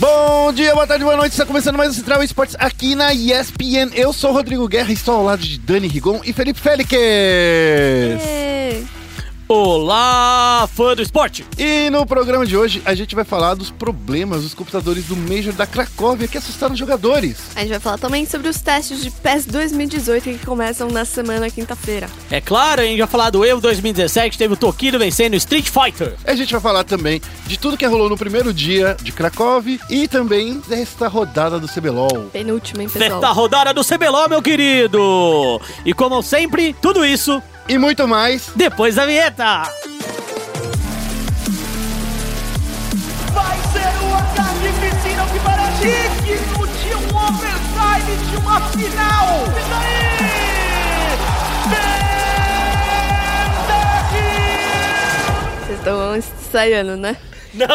Bom dia, boa tarde, boa noite. Está começando mais o Central Esportes aqui na ESPN. Eu sou o Rodrigo Guerra e estou ao lado de Dani Rigon e Felipe Félix. Olá, fã do esporte! E no programa de hoje a gente vai falar dos problemas dos computadores do Major da Cracóvia que assustaram os jogadores. A gente vai falar também sobre os testes de PES 2018 que começam na semana quinta-feira. É claro, a gente vai falar do Evo 2017, teve o Tokido vencendo o Street Fighter. A gente vai falar também de tudo que rolou no primeiro dia de Cracóvia e também desta rodada do CBLOL. Penúltima, hein, pessoal? Sexta rodada do CBLOL, meu querido! E como sempre, tudo isso E muito mais. depois da vinheta! Vai ser o carnificina que parece digno de um overtime de uma final. E daí? Vocês estão ensaiando, né? Não!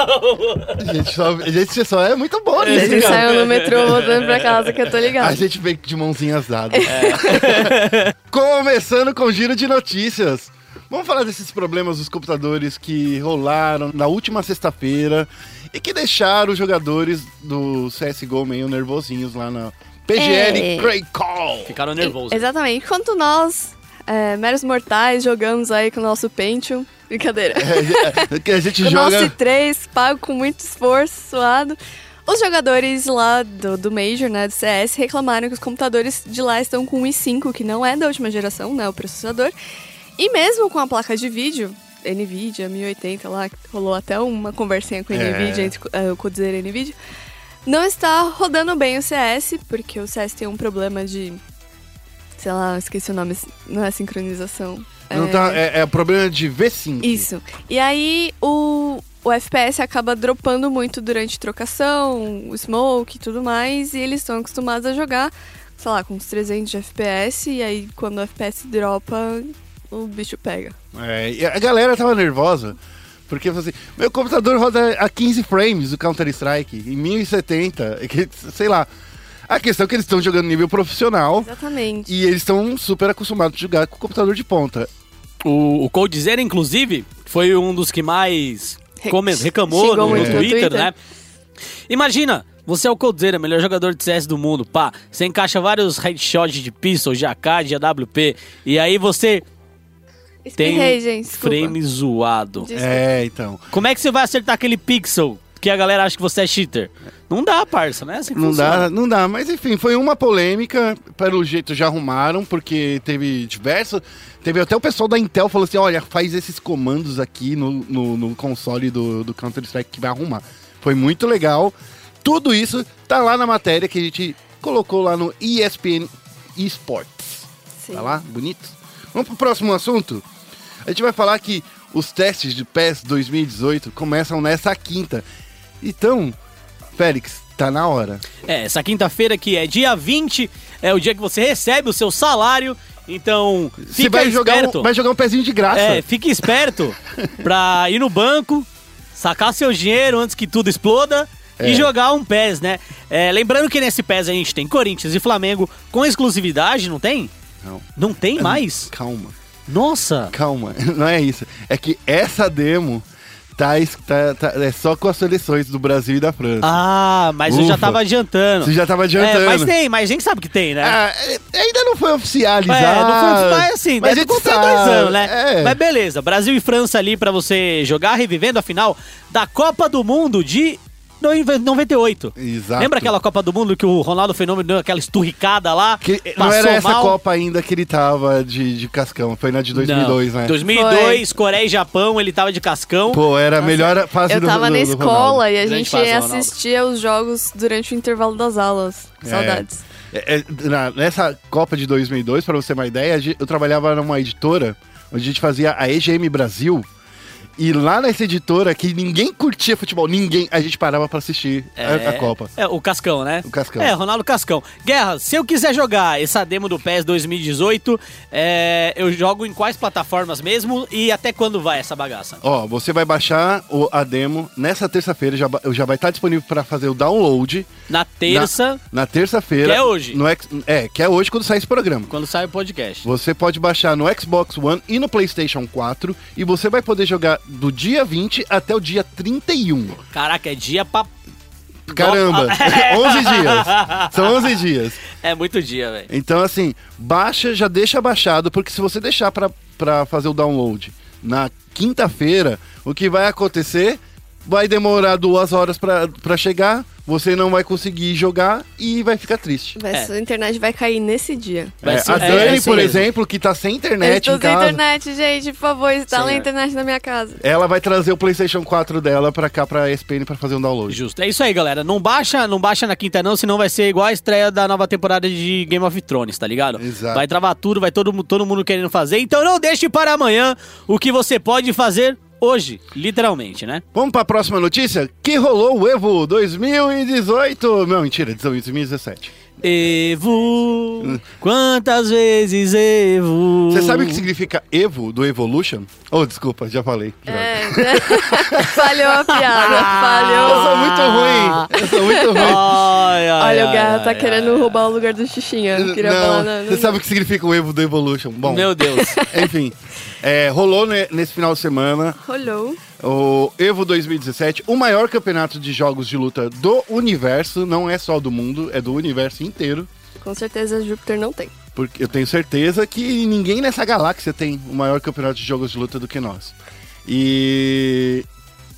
A gente só, a gente só é muito bom, né? ensaiam no metrô voltando pra casa que eu tô A ligado. gente vem de mãozinhas dadas. Começando com o giro de notícias. Vamos falar desses problemas dos computadores que rolaram na última sexta-feira e que deixaram os jogadores do CSGO meio nervosinhos lá na PGL É. Call. Ficaram nervosos. Exatamente. Enquanto nós, é, meros mortais, jogamos aí com o nosso Pentium. Brincadeira. É, que a gente o joga. nosso i3, pago com muito esforço, suado. Os jogadores lá do, do Major, né, do CS, reclamaram que os computadores de lá estão com o i5, que não é da última geração, né, o processador. E mesmo com a placa de vídeo, NVIDIA 1080 lá, rolou até uma conversinha com a É. NVIDIA, entre uh, o Codizera e a NVIDIA, não está rodando bem o CS, porque o CS tem um problema de... Sei lá, esqueci o nome, não é sincronização. Não tá, é, é o problema de V5. Isso. E aí o, o FPS acaba dropando muito durante trocação, o smoke e tudo mais, e eles estão acostumados a jogar, sei lá, com uns 300 de FPS, e aí quando o FPS dropa, o bicho pega. É, e a galera tava nervosa. Porque assim, meu computador roda a 15 frames do Counter-Strike, em 1070, e que, sei lá. A questão é que eles estão jogando nível profissional Exatamente. e eles estão super acostumados a jogar com computador de ponta. O, o Coldzera, inclusive, foi um dos que mais Re- reclamou xingou no, muito no no Twitter, Twitter. né? Imagina, você é o Coldzera, melhor jogador de CS do mundo, pá. Você encaixa vários headshots de pistol, de AK, de AWP, e aí você tem Espirrei, gente, desculpa. frame zoado. Desculpa. É, então. Como é que você vai acertar aquele pixel que a galera acha que você é cheater? Não dá, parça, né? Assim que Não funciona. dá, não dá. Mas enfim, foi uma polêmica. Pelo jeito já arrumaram, porque teve diversos. Teve até o pessoal da Intel falou assim: olha, faz esses comandos aqui no, no, no console do, do Counter-Strike que vai arrumar. Foi muito legal. Tudo isso tá lá na matéria que a gente colocou lá no ESPN Esports. Sim. Tá lá? Bonito? Vamos pro próximo assunto? A gente vai falar que os testes de PES 2018 começam nessa quinta. Então, Félix, tá na hora. É, essa quinta-feira que é dia 20, é o dia que você recebe o seu salário. Então, Você fica vai jogar, esperto. um, vai jogar um pezinho de graça. É, fique esperto pra ir no banco, sacar seu dinheiro antes que tudo exploda É. e jogar um PES, né? É, lembrando que nesse PES a gente tem Corinthians e Flamengo com exclusividade, não tem? Não. Não tem mais? Calma, Nossa! calma. Não é isso. É que essa demo tá, tá- tá- é só com as seleções do Brasil e da França. Ah, mas eu já Ufa. tava adiantando. Você já tava adiantando. É, mas tem, mas a gente sabe que tem, né? Ah, é- ainda não foi oficializado. É, não foi, mas assim, Mas deve sabe, dois anos, né? é. Mas beleza, Brasil e França ali pra você jogar, revivendo a final da Copa do Mundo de 98. Exato. Lembra aquela Copa do Mundo que o Ronaldo Fenômeno deu aquela esturricada lá? Que não era essa mal? Copa ainda que ele tava de, de cascão, foi na de 2002, Não. né? 2002, Coreia e Japão, ele tava de cascão. Pô, era a melhor fase Eu do tava do- na do escola Ronaldo. e a gente fase, assistia os jogos durante o intervalo das aulas. Saudades. É, é, na- nessa Copa de 2002, pra você ter uma ideia, eu trabalhava numa editora onde a gente fazia a EGM Brasil. E lá nessa editora, que ninguém curtia futebol, ninguém, a gente parava pra assistir a, a Copa. É, o Cascão, né? O Cascão. É, Ronaldo Cascão. Guerra, se eu quiser jogar essa demo do PES 2018, é, eu jogo em quais plataformas mesmo e até quando vai essa bagaça? Ó, você vai baixar o, a demo nessa terça-feira, já, já vai estar disponível pra fazer o download. Na terça, Na, na terça-feira. Que é hoje. No é, que é hoje quando sai esse programa. quando sai o podcast. Você pode baixar no Xbox One e no PlayStation 4 e você vai poder jogar do dia 20 até o dia 31. Caraca, é dia pra Caramba, 11 dias. São 11 dias. É muito dia, velho. Então, assim, baixa, já deixa baixado, porque se você deixar pra, pra fazer o download na quinta-feira, o que vai acontecer vai demorar duas horas pra, pra chegar, você não vai conseguir jogar e vai ficar triste. Vai- É. Sua internet vai cair nesse dia. É, a é, Dani, é por mesmo. exemplo, que tá sem Eu internet estou em sem casa, internet, gente. Por favor, instala a é. internet na minha casa. ela vai trazer o PlayStation 4 dela pra cá, pra ESPN, pra fazer um download. Justo. É isso aí, galera. Não baixa, não baixa na quinta não, senão vai ser igual a estreia da nova temporada de Game of Thrones, tá ligado? Exato. Vai travar tudo, vai todo, todo mundo querendo fazer. Então não deixe para amanhã o que você pode fazer hoje, literalmente, né? Vamos pra próxima notícia? Que rolou o Evo 2018. Não, mentira, 2017. Evo, quantas vezes Evo? Você sabe o que significa Evo do Evolution? Oh, desculpa, já falei. É, falhou a piada, Eu falhou. sou muito ruim. Eu sou muito ruim. Ai, ai, Olha, o ai, Garra tá ai, querendo ai. roubar o lugar do Xixinha. Eu queria Não, falar, não, você sabe o que significa o Evo do Evolution? Bom, Meu Deus. enfim. é, rolou ne- nesse final de semana Rolou. O Evo 2017, o maior campeonato de jogos de luta do universo, não é só do mundo, é do universo inteiro. Com certeza Júpiter não tem. Porque eu tenho certeza que ninguém nessa galáxia tem o maior campeonato de jogos de luta do que nós. E.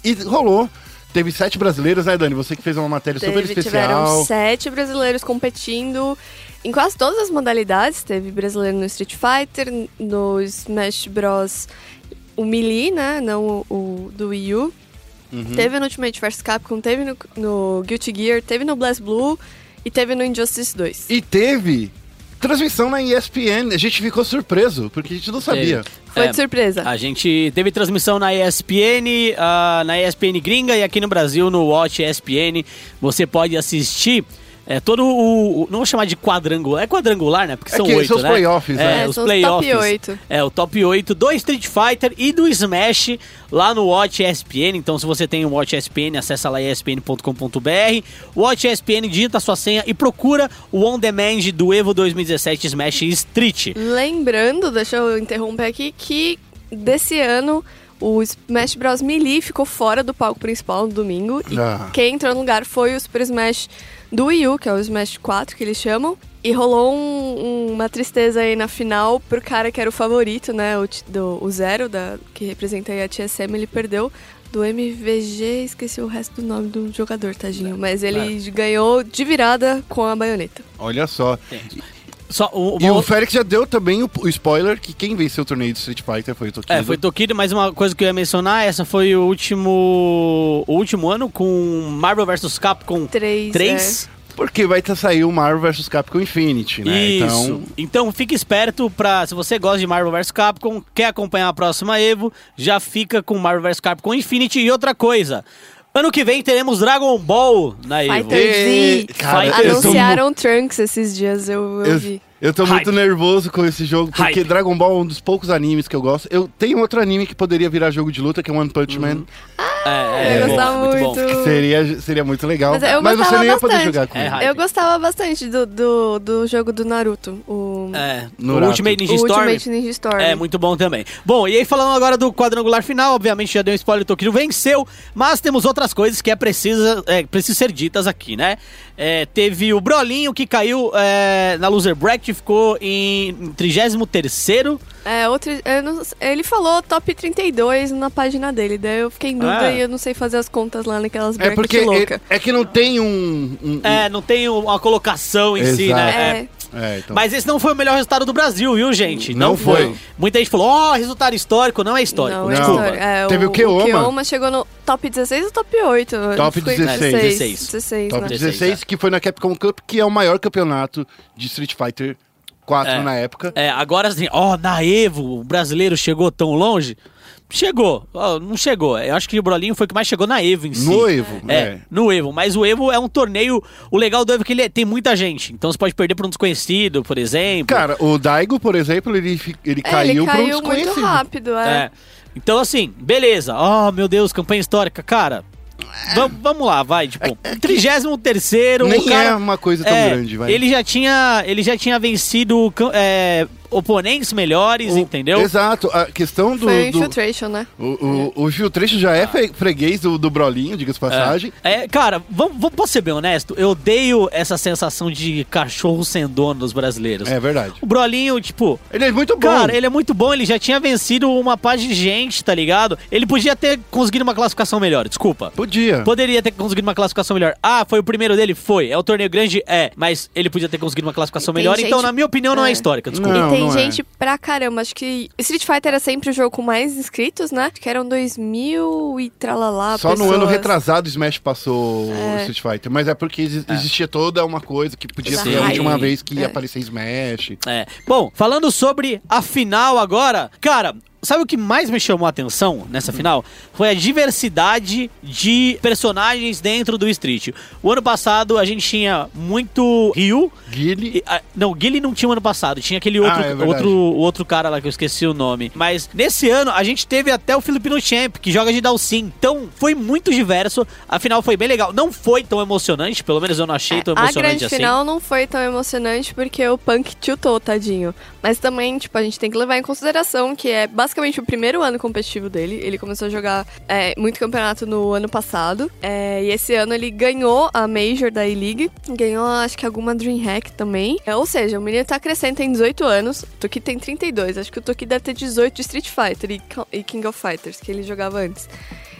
E rolou. Teve sete brasileiros, né, Dani? Você que fez uma matéria super Teve, tiveram especial. sete brasileiros competindo em quase todas as modalidades. Teve brasileiro no Street Fighter, no Smash Bros. O Melee, né? Não o, o do Wii U. Uhum. Teve no Ultimate vs Capcom, teve no, no Guilty Gear, teve no Blast Blue e teve no Injustice 2. E teve transmissão na ESPN. A gente ficou surpreso, porque a gente não sabia. Foi É, de surpresa. A gente teve transmissão na ESPN, ah, na ESPN gringa e aqui no Brasil no Watch ESPN. Você pode assistir é, todo o, o- Não vou chamar de quadrangular. É quadrangular, né? Porque É são que oito, são os né? playoffs, é, né? É, os são os playoffs. top oito. É, o top 8 do Street Fighter e do Smash lá no Watch ESPN. Então, se você tem o Watch ESPN, acessa lá espn.com.br. Watch ESPN, digita sua senha e procura o On Demand do Evo 2017 Smash Street. Lembrando, deixa eu interromper aqui, que desse ano o Smash Bros. Melee ficou fora do palco principal no domingo. E Ah. quem entrou no lugar foi o Super Smash do Wii U, que é o Smash 4 que eles chamam. E rolou um- um- uma tristeza aí na final pro cara que era o favorito, né? O, do, o Zero, da, que representa aí a TSM, ele perdeu do MVG, esqueci o resto do nome do jogador, tadinho. Mas ele ganhou de virada com a baioneta. Olha só. Só o, E o Félix já deu também o, o spoiler que quem venceu o torneio de Street Fighter foi o Tokido. É, foi Tokido, mas uma coisa que eu ia mencionar, essa foi o último o último ano com Marvel vs Capcom Três, 3. Porque vai sair o Marvel vs Capcom Infinity, né? Isso. Então, Então fique esperto pra. Se você gosta de Marvel vs Capcom, quer acompanhar a próxima Evo, já fica com Marvel vs Capcom Infinity. E outra coisa. Ano que vem teremos Dragon Ball na Evo. Fighter Z. cara, Anunciaram Trunks esses dias, eu, eu eu, vi. Eu tô muito Hype. nervoso com esse jogo, porque Hype. Dragon Ball é um dos poucos animes que eu gosto. Eu tenho outro anime que poderia virar jogo de luta, que é One Punch Man. É, é, eu bom, gostava muito bom. muito. Seria, seria muito legal. Mas eu você gostava não ia poder bastante. jogar com É. Eu gostava bastante do, do, do jogo do Naruto, o, É, o Nurato. Ultimate Ninja Storm. Ultimate Ninja Storm. É, muito bom também. Bom, e aí falando agora do quadrangular final, obviamente já deu um spoiler, o Tokido venceu, mas temos outras coisas que é precisa, é, precisa ser ditas aqui, né? É, teve o Brolinho que caiu é, na loser bracket, ficou em 33º. É, outro, eu não- ele falou top 32 na página dele, daí eu fiquei em dúvida Ah. e eu não sei fazer as contas lá naquelas É brackets porque louca. é, é que não tem um. um- É, não tem uma colocação em si, Exato. né? É, É. é, então. Mas esse não foi o melhor resultado do Brasil, viu, gente? Não foi. Muita gente falou, ó, resultado histórico. Não é histórico, não, Não. é desculpa. É, Teve o Keoma. Keoma chegou no top 16 ou top 8? Top Ficou em 16. 16, 16, Top né? 16, que foi na Capcom Cup, que é o maior campeonato de Street Fighter 4 É. na época. É, agora assim, ó, na Evo, o brasileiro chegou tão longe? Chegou, não chegou. Eu acho que o Brolinho foi o que mais chegou na Evo em si. No Evo, É, é. no Evo. Mas o Evo é um torneio. O legal do Evo é que ele é- tem muita gente. Então você pode perder pra um desconhecido, por exemplo. Cara, o Daigo, por exemplo, ele, ele É, caiu ele para um caiu muito desconhecido. rápido, é. É. Então, assim, beleza. Oh, meu Deus, campanha histórica. Cara, vam- vamos lá, vai. Tipo, 33 Nem o cara, é uma coisa tão é, grande, vai. Ele já tinha, ele já tinha vencido é, oponentes melhores, O- entendeu? Exato. A questão do. Foi o do- Infiltration, né? o, o, o Filtration já é fre- freguês do, do Brolinho, diga-se de passagem. É, cara, vamos, vamos, posso ser bem honesto? Eu odeio essa sensação de cachorro sem dono dos brasileiros. É, verdade. O Brolinho, tipo, Ele é muito bom. Cara, ele é muito bom, ele já tinha vencido uma paz de gente, tá ligado? Ele podia ter conseguido uma classificação melhor, desculpa. Podia. Poderia ter conseguido uma classificação melhor. Ah, foi o primeiro dele? Foi. É o torneio grande? É. Mas ele podia ter conseguido uma classificação melhor. gente- Então, na minha opinião, não é é. histórica, desculpa. Não, e tem não é. gente pra caramba. Acho que Street Fighter era sempre o jogo com mais inscritos, né? Acho que eram 2000 e tralalá. Só no pessoas. ano retrasado o Smash passou É. o Street Fighter. Mas é porque exi- existia toda uma coisa que podia ser a última vez que ia É. aparecer Smash. É. Bom, falando sobre a final agora, cara. Sabe o que mais me chamou a atenção nessa final? Foi a diversidade de personagens dentro do Street. O ano passado a gente tinha muito Ryu. Guile. não, Guile não tinha o ano passado, tinha aquele outro, Ah, é outro, outro cara lá que eu esqueci o nome. Mas nesse ano a gente teve até o Filipino Champ, que joga de Dalsin. Então foi muito diverso. A final foi bem legal. Não foi tão emocionante, pelo menos eu não achei tão É, a emocionante grande assim. final não foi tão emocionante porque o Punk tiltou, tadinho. Mas também, tipo, a gente tem que levar em consideração que é basicamente o primeiro ano competitivo dele. Ele começou a jogar é, muito campeonato no ano passado. É, e esse ano ele ganhou a Major da E-League. Ganhou, acho que alguma Dreamhack também. É, ou seja, o menino tá crescendo, tem 18 anos. O Toki tem 32. Acho que o Toki deve ter 18 de Street Fighter e, e King of Fighters, que ele jogava antes.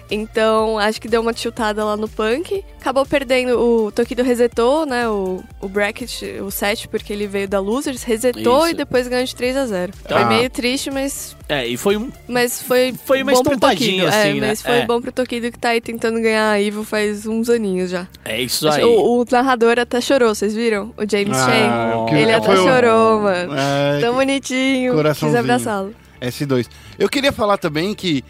Então, acho que deu uma tiltada lá no Punk. Acabou perdendo, o Tokido resetou, né, o, o bracket, o set, porque ele veio da Losers, resetou Isso. e depois ganhou de 3 a 0 Foi Ah. meio triste, mas, É, e foi um. mas foi, Foi uma bom pro estompadinha, Tokido. assim, é, né? mas foi É. bom pro Tokido que tá aí tentando ganhar a Evo faz uns aninhos já. É isso aí. O, o narrador até chorou, vocês viram? O James Ah, Chen. que- Ele até foi o- chorou, mano. É, Tão bonitinho. Quis abraçá-lo. S2. Eu queria falar também que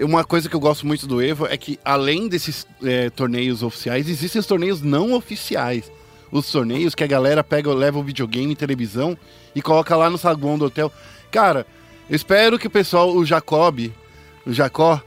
uma coisa que eu gosto muito do Evo é que, além desses é, torneios oficiais, existem os torneios não oficiais. Os torneios que a galera pega, leva o videogame, televisão e coloca lá no saguão do hotel. Cara, eu espero que o pessoal, o Jacob, o Jacó,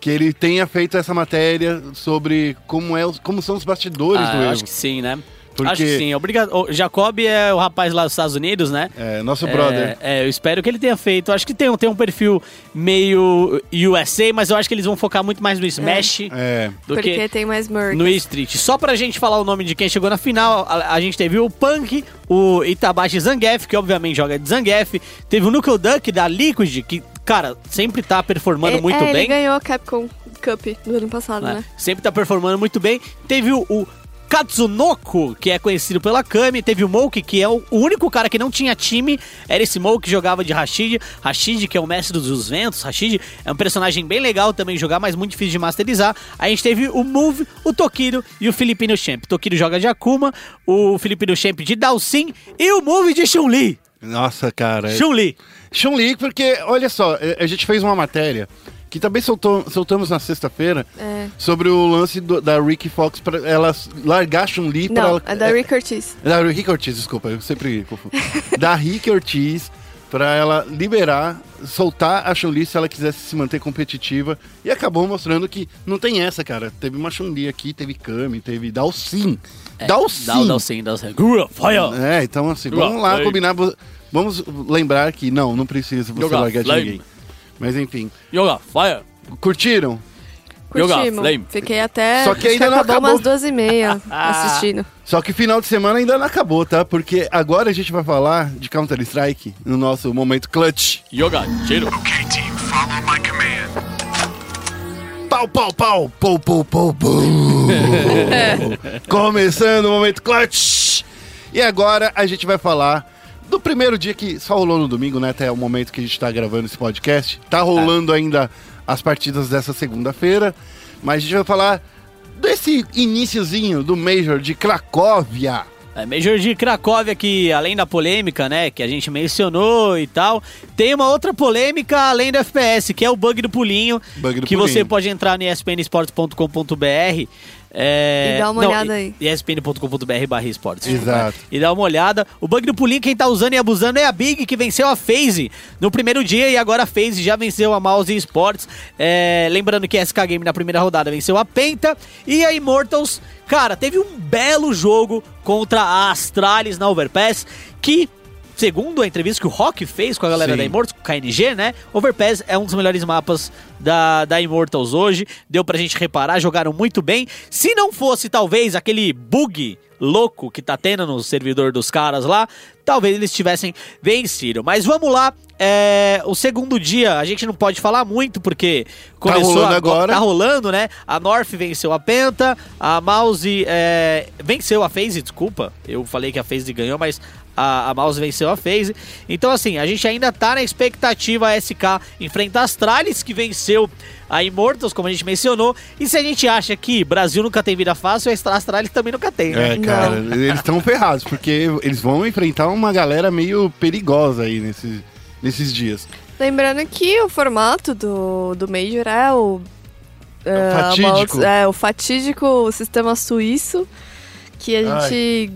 que ele tenha feito essa matéria sobre como, é, como são os bastidores Ah, do Evo. acho que sim, né? Porque- Acho que sim. Obrigado. O Jacob é o rapaz lá dos Estados Unidos, né? É, nosso brother. É, é, eu espero que ele tenha feito. Acho que tem, um- tem um perfil meio USA, mas eu acho que eles vão focar muito mais no Smash É. do Porque que tem mais merch. no Street. Só pra gente falar o nome de quem chegou na final, a, a gente teve o Punk, o Itabashi Zangief, que obviamente joga de Zangief. Teve o Knuckle Duck da Liquid, que, cara, sempre tá performando É, muito é, bem. Ele ganhou a Capcom Cup do ano passado, né? né? Sempre tá performando muito bem. Teve o, o Katsunoko, que é conhecido pela Kami. Teve o Moke, que é o, o único cara que não tinha time. Era esse Moke que jogava de Rashid. Rashid, que é o mestre dos ventos. Rashid é um personagem bem legal também jogar, mas muito difícil de masterizar. A gente teve o Move, o Tokido e o Filipino Champ. Tokido joga de Akuma, o Filipino Champ de Dalsin e o Move de Chun-Li. Nossa, cara. Chun-Li. Chun-Li, porque, olha só, é, a gente fez uma matéria que também soltou, soltamos na sexta-feira É. sobre o lance do- da Ricky Fox pra ela largar Chun-Li pra Não, ela. é da Rick Ortiz. é da Rick Ortiz, desculpa, eu sempre confundo. da Rick Ortiz pra ela liberar, soltar a Chun-Li se ela quisesse se manter competitiva. E acabou mostrando que não tem essa, cara. Teve uma Chun-Li aqui, teve Kami, teve Dalsin. Dalsin! Dal, Dalsin, Dalsin. Gura, fire! É, então assim, vamos lá combinar. Vamos lembrar que não, não precisa você largar de ninguém. Mas enfim, Yoga, fire! curtiram? Yoga Curtimos. Flame. Fiquei até. Só que ainda não acabou umas duas e meia assistindo. Só que final de semana ainda não acabou, tá? Porque agora a gente vai falar de Counter-Strike no nosso momento clutch. Yoga, tiro. Okay, team, follow my command. Pau, pau, pau, pou, pou, pou, pou. Começando o momento clutch. E agora a gente vai falar do primeiro dia que só rolou no domingo, né? Até o momento que a gente tá gravando esse podcast. Tá rolando ainda as partidas dessa segunda-feira. Mas a gente vai falar desse iniciozinho do Major de Cracóvia. É, Major de Cracóvia, que além da polêmica, né, que a gente mencionou e tal, tem uma outra polêmica além do FPS, que é o bug do pulinho, Bug do que pulinho. você pode entrar no espnesports.com.br é, E dá uma não, olhada aí. espn.com.br barra esportes. Exato. E dá uma olhada. O bug do pulinho, quem tá usando e abusando é a Big, que venceu a FaZe no primeiro dia e agora a FaZe já venceu a Mouse Esports. É, lembrando que a SK Game na primeira rodada venceu a Penta e a Immortals. Cara, teve um belo jogo contra a Astralis na Overpass que segundo a entrevista que o Rock fez com a galera Sim. da Immortals, com o KNG, né? Overpass é um dos melhores mapas da, da Immortals hoje. Deu pra gente reparar, jogaram muito bem. Se não fosse, talvez, aquele bug louco que tá tendo no servidor dos caras lá, talvez eles tivessem vencido. Mas vamos lá. é, o segundo dia, a gente não pode falar muito, porque começou rolando agora. Tá rolando, né? A North venceu a Penta, a Mouse é, venceu a FaZe, desculpa. Eu falei que a FaZe ganhou, mas a, a Mouse venceu a FaZe. Então, assim, a gente ainda tá na expectativa a SK enfrentar a Astralis, que venceu a Immortals, como a gente mencionou. E se a gente acha que Brasil nunca tem vida fácil, a Astralis também nunca tem, né? É, cara, eles estão ferrados, porque eles vão enfrentar uma galera meio perigosa aí nesses, nesses dias. Lembrando que o formato do, do Major é o. é, fatídico. uma- é, o fatídico sistema suíço que a Ai. gente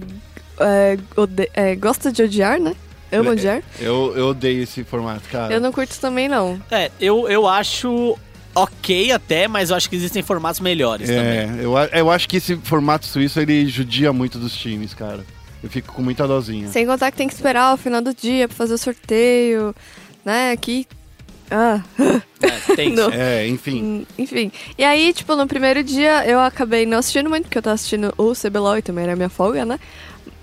é, ode- é, gosta de odiar, né? Ama odiar. Eu, eu odeio esse formato, cara. Eu não curto também, não. É, eu, eu acho ok até, mas eu acho que existem formatos melhores também. É, eu, a- eu acho que esse formato suíço ele judia muito dos times, cara. Eu fico com muita dozinha. Sem contar que tem que esperar o final do dia pra fazer o sorteio, né? Aqui. Ah. É, tem. É, enfim. Hum, Enfim. E aí, tipo, no primeiro dia eu acabei não assistindo muito, porque eu tava assistindo o CBLOL e também era minha folga, né?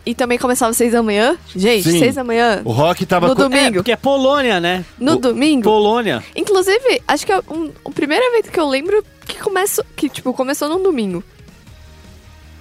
E também começava às seis da manhã. Gente, Sim. seis da manhã. O Rock tava No com... domingo. É, porque é Polônia, né? No o- domingo. Polônia. Inclusive, acho que é um, o primeiro evento que eu lembro que começou. Que, tipo, começou num domingo.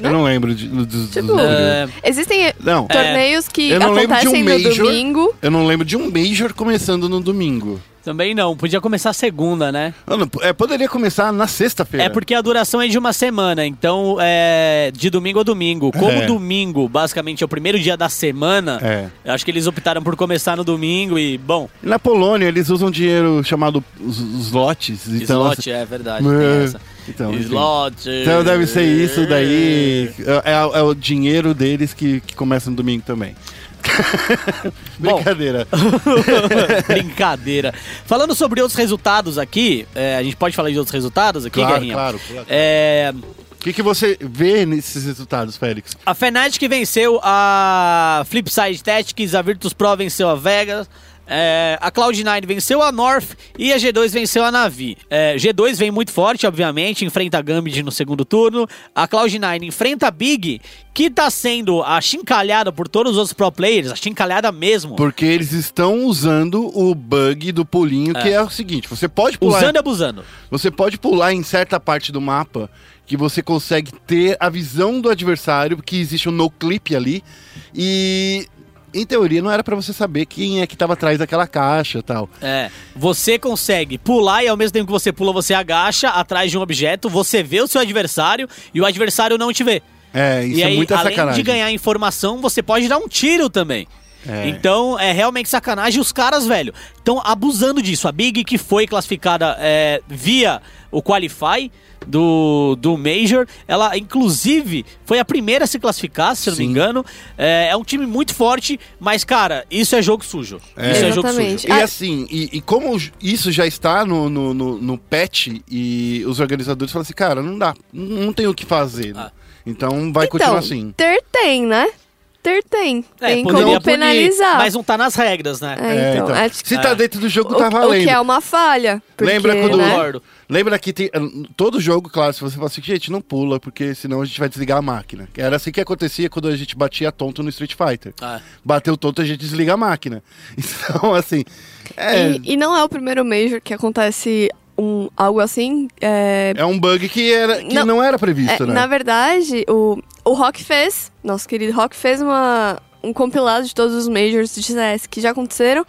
Eu não lembro de, dos, dos- Tipo, dos- É, Existem Não, torneios que de um acontecem no Major. domingo. eu não lembro de um Major começando no domingo. Também não, podia começar segunda, né? Não- é, poderia começar na sexta-feira. É porque a duração é de uma semana, então é de domingo a domingo. Como É. domingo, basicamente, é o primeiro dia da semana, É. eu acho que eles optaram por começar no domingo e, bom, Na Polônia, eles usam dinheiro chamado os, os lotes. Então, slot, é verdade, É. Então, slot. Então deve ser isso daí. É, é- é o dinheiro deles que, que começa no domingo também. Brincadeira. Brincadeira. Falando sobre outros resultados aqui, é, a gente pode falar de outros resultados aqui, Claro, Guerrinha? claro, claro. É, O que, que você vê nesses resultados, Félix? A Fnatic venceu a Flipside Tactics, a Virtus Pro venceu a Vegas, é, a Cloud9 venceu a North e a G2 venceu a Navi. É, G2 vem muito forte, obviamente, enfrenta a Gambit no segundo turno. A Cloud9 enfrenta a Big, que tá sendo achincalhada por todos os outros pro players, achincalhada mesmo. Porque eles estão usando o bug do pulinho, que é o seguinte: você pode pular. Usando e abusando. Você pode pular em certa parte do mapa que você consegue ter a visão do adversário, que existe um no clip ali. E em teoria não era pra você saber quem é que tava atrás daquela caixa e tal. É, você consegue pular e ao mesmo tempo que você pula, você agacha atrás de um objeto, você vê o seu adversário e o adversário não te vê. É, isso e é aí, muita além sacanagem. de ganhar informação, você pode dar um tiro também. É. Então, é realmente sacanagem. Os caras, velho, estão abusando disso. A Big, que foi classificada é, via o Qualify do, do Major, ela, inclusive, foi a primeira a se classificar, se eu não me Sim. engano. É, é um time muito forte, mas, cara, isso é jogo sujo. É. Isso é jogo sujo. Exatamente. E Ah, assim, e, e como isso já está no, no, no, no patch e os organizadores falam assim, cara, não dá, não não tem o que fazer. né? Ah. Então vai então, continuar assim. ter tem, né? Ter tem. É, tem como punir, penalizar. Mas não tá nas regras, né? É, então, É, que- Se tá dentro do jogo, o, tá o valendo. que é uma falha. Porque, Lembra quando- né? Lembra que tem, todo jogo, claro, se você fala assim, gente, não pula, porque senão a gente vai desligar a máquina. Era assim que acontecia quando a gente batia tonto no Street Fighter. Ah. Bateu tonto, a gente desliga a máquina. Então, assim, é, E, e não é o primeiro Major que acontece um, algo assim. É, é um bug que, era, que não, Não, era é, previsto, né? Na verdade, o, o Rock fez, nosso querido Rock fez uma, um compilado de todos os Majors de CS que já aconteceram.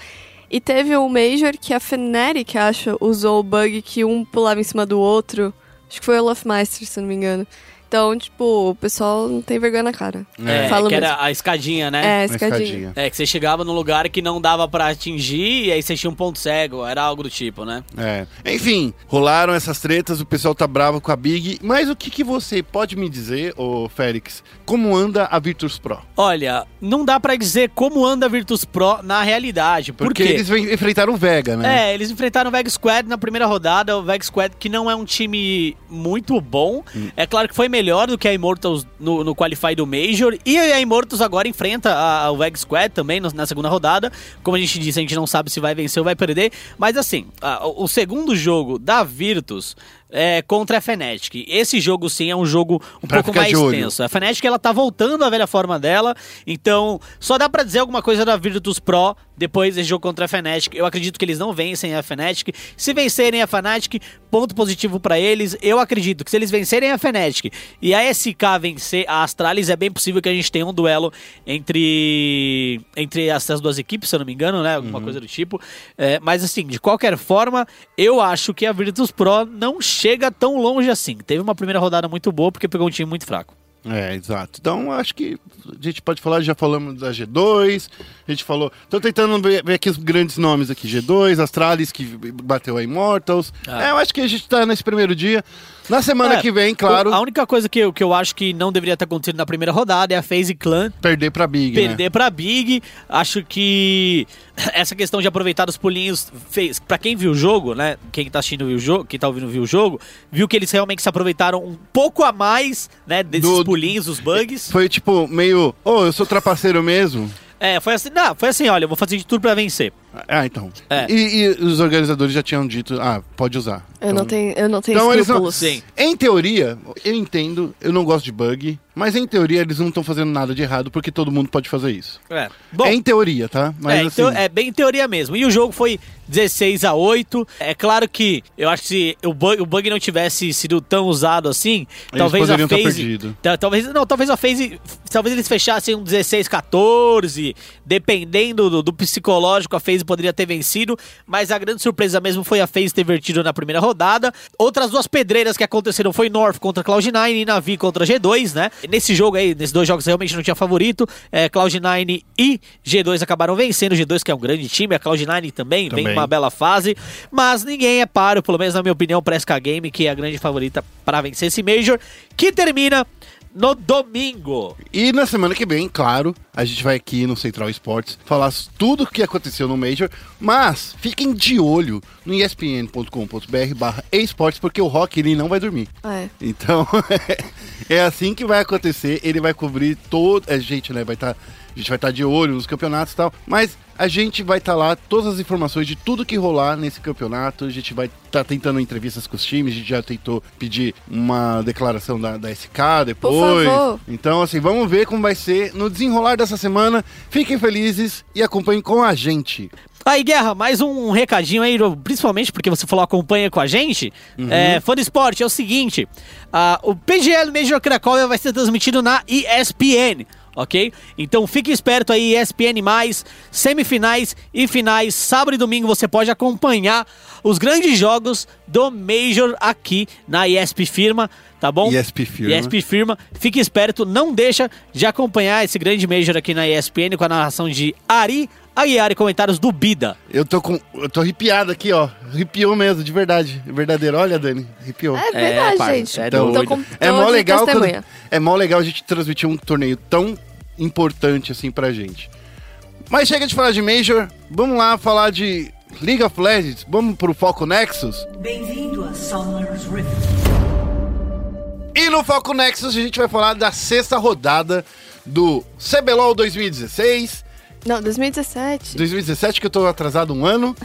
E teve um Major que a Fnatic, acho, usou o bug que um pulava em cima do outro. Acho que foi o Olafmeister, se eu não me engano. Então, tipo, o pessoal não tem vergonha na cara. É, Falo que mesmo. era a escadinha, né? É, Uma escadinha. escadinha. É, que você chegava num lugar que não dava pra atingir e aí você tinha um ponto cego, era algo do tipo, né? É. Enfim, rolaram essas tretas, o pessoal tá bravo com a Big. Mas o que, que você pode me dizer, ô Félix, como anda a Virtus Pro? Olha, não dá pra dizer como anda a Virtus Pro na realidade, por Porque quê? eles enfrentaram o Vega, né? É, eles enfrentaram o Veg Squad na primeira rodada, o Veg Squad que não é um time muito bom. Hum. É claro que foi melhor melhor do que a Immortals no, no Qualify do Major. E a Immortals agora enfrenta a, a WEG Squad também no- na segunda rodada. Como a gente disse, a gente não sabe se vai vencer ou vai perder. Mas assim, a- o, o segundo jogo da Virtus é contra a Fnatic. Esse jogo sim é um jogo um Pra pouco mais tenso. A Fnatic ela tá voltando à velha forma dela. Então, só dá pra dizer alguma coisa da Virtus Pro depois desse jogo contra a Fnatic. Eu acredito que eles não vencem a Fnatic. Se vencerem a Fnatic, ponto positivo pra eles. Eu acredito que se eles vencerem a Fnatic e a SK vencer a Astralis, é bem possível que a gente tenha um duelo entre entre essas duas equipes, se eu não me engano, né? Alguma coisa do tipo. É, mas assim, de qualquer forma, eu acho que a Virtus Pro não chega tão longe assim. Teve uma primeira rodada muito boa porque pegou um time muito fraco. É, exato. Então, acho que a gente pode falar, já falamos da G2, a gente falou... Tô tentando ver, ver aqui os grandes nomes aqui, G2, Astralis, que bateu a Immortals. Ah. É, eu acho que a gente tá nesse primeiro dia. Na semana É, que vem, claro, A única coisa que eu, que eu acho que não deveria ter acontecido na primeira rodada é a FaZe Clan perder pra Big, né? perder pra Big. Acho que essa questão de aproveitar os pulinhos fez. Pra quem viu o jogo, né? Quem tá assistindo viu o jogo, quem tá ouvindo viu o jogo, viu que eles realmente se aproveitaram um pouco a mais, né? Desses Do- pulinhos, os bugs. Foi tipo, meio... Ô, eu sou trapaceiro mesmo. É, foi assim, não, foi assim, olha, eu vou fazer de tudo pra vencer. Ah, então. É. E, e os organizadores já tinham dito, ah, pode usar. Eu não tenho, eu não tenho Então eles não. Sim. em teoria, eu entendo, eu não gosto de bug, mas em teoria eles não estão fazendo nada de errado porque todo mundo pode fazer isso. É. Bom, é em teoria, tá? Mas é, assim, então, é bem em teoria mesmo. E o jogo foi 16 a 8. É claro que eu acho que se o bug, o bug não tivesse sido tão usado assim, Eles talvez a perdido. Ta- Talvez, não, talvez a FaZe. Talvez eles fechassem um 16 14. Dependendo do, do psicológico, a FaZe poderia ter vencido. Mas a grande surpresa mesmo foi a FaZe ter vertido na primeira rodada. Outras duas pedreiras que aconteceram foi North contra Cloud9 e Navi contra G2, né? Nesse jogo aí, nesses dois jogos realmente não tinha favorito. É, Cloud9 e G2 acabaram vencendo. O G2 que é um grande time, a Cloud9 também, Também. vem uma bela fase. Mas ninguém é páreo, pelo menos na minha opinião, para SK Game, que é a grande favorita para vencer esse Major, que termina no domingo. E na semana que vem, claro, a gente vai aqui no Central Esportes falar tudo o que aconteceu no Major, mas fiquem de olho no espn.com.br barra esportes, porque o Rock ele não vai dormir. É. Então, é assim que vai acontecer. Ele vai cobrir todo. A gente, né? Vai estar. A gente vai estar de olho nos campeonatos e tal. Mas a gente vai estar lá, todas as informações de tudo que rolar nesse campeonato. A gente vai estar tentando entrevistas com os times. A gente já tentou pedir uma declaração da, da SK depois. favor. Então, assim, vamos ver como vai ser no desenrolar dessa semana. Fiquem felizes e acompanhem com a gente. Aí, Guerra, mais um recadinho aí, principalmente porque você falou acompanha com a gente. Uhum. É, fã do esporte, é o seguinte: ah, o PGL Major Cracóvia vai ser transmitido na ESPN. Ok? Então fique esperto aí, ESPN, semifinais e finais. Sábado e domingo você pode acompanhar os grandes jogos do Major aqui na ESP Firma, tá bom? ESP Firma. ESP Firma. Fique esperto, não deixa de acompanhar esse grande Major aqui na ESPN com a narração de Ari Aguiar e comentários do Bida. Eu tô com. Eu tô arrepiado aqui, ó. Arrepiou mesmo, de verdade. Verdadeiro. Olha, Dani. Arrepiou. É verdade, parça, gente. é Tô com- É mó legal quando. É mó legal a gente transmitir um torneio tão importante assim pra gente. Mas chega de falar de Major, vamos lá falar de League of Legends, vamos pro Foco Nexus. Bem-vindo a Summer's Rift. E no Foco Nexus a gente vai falar da sexta rodada do CBLOL 2016. Não, 2017. 2017 que eu tô atrasado um ano.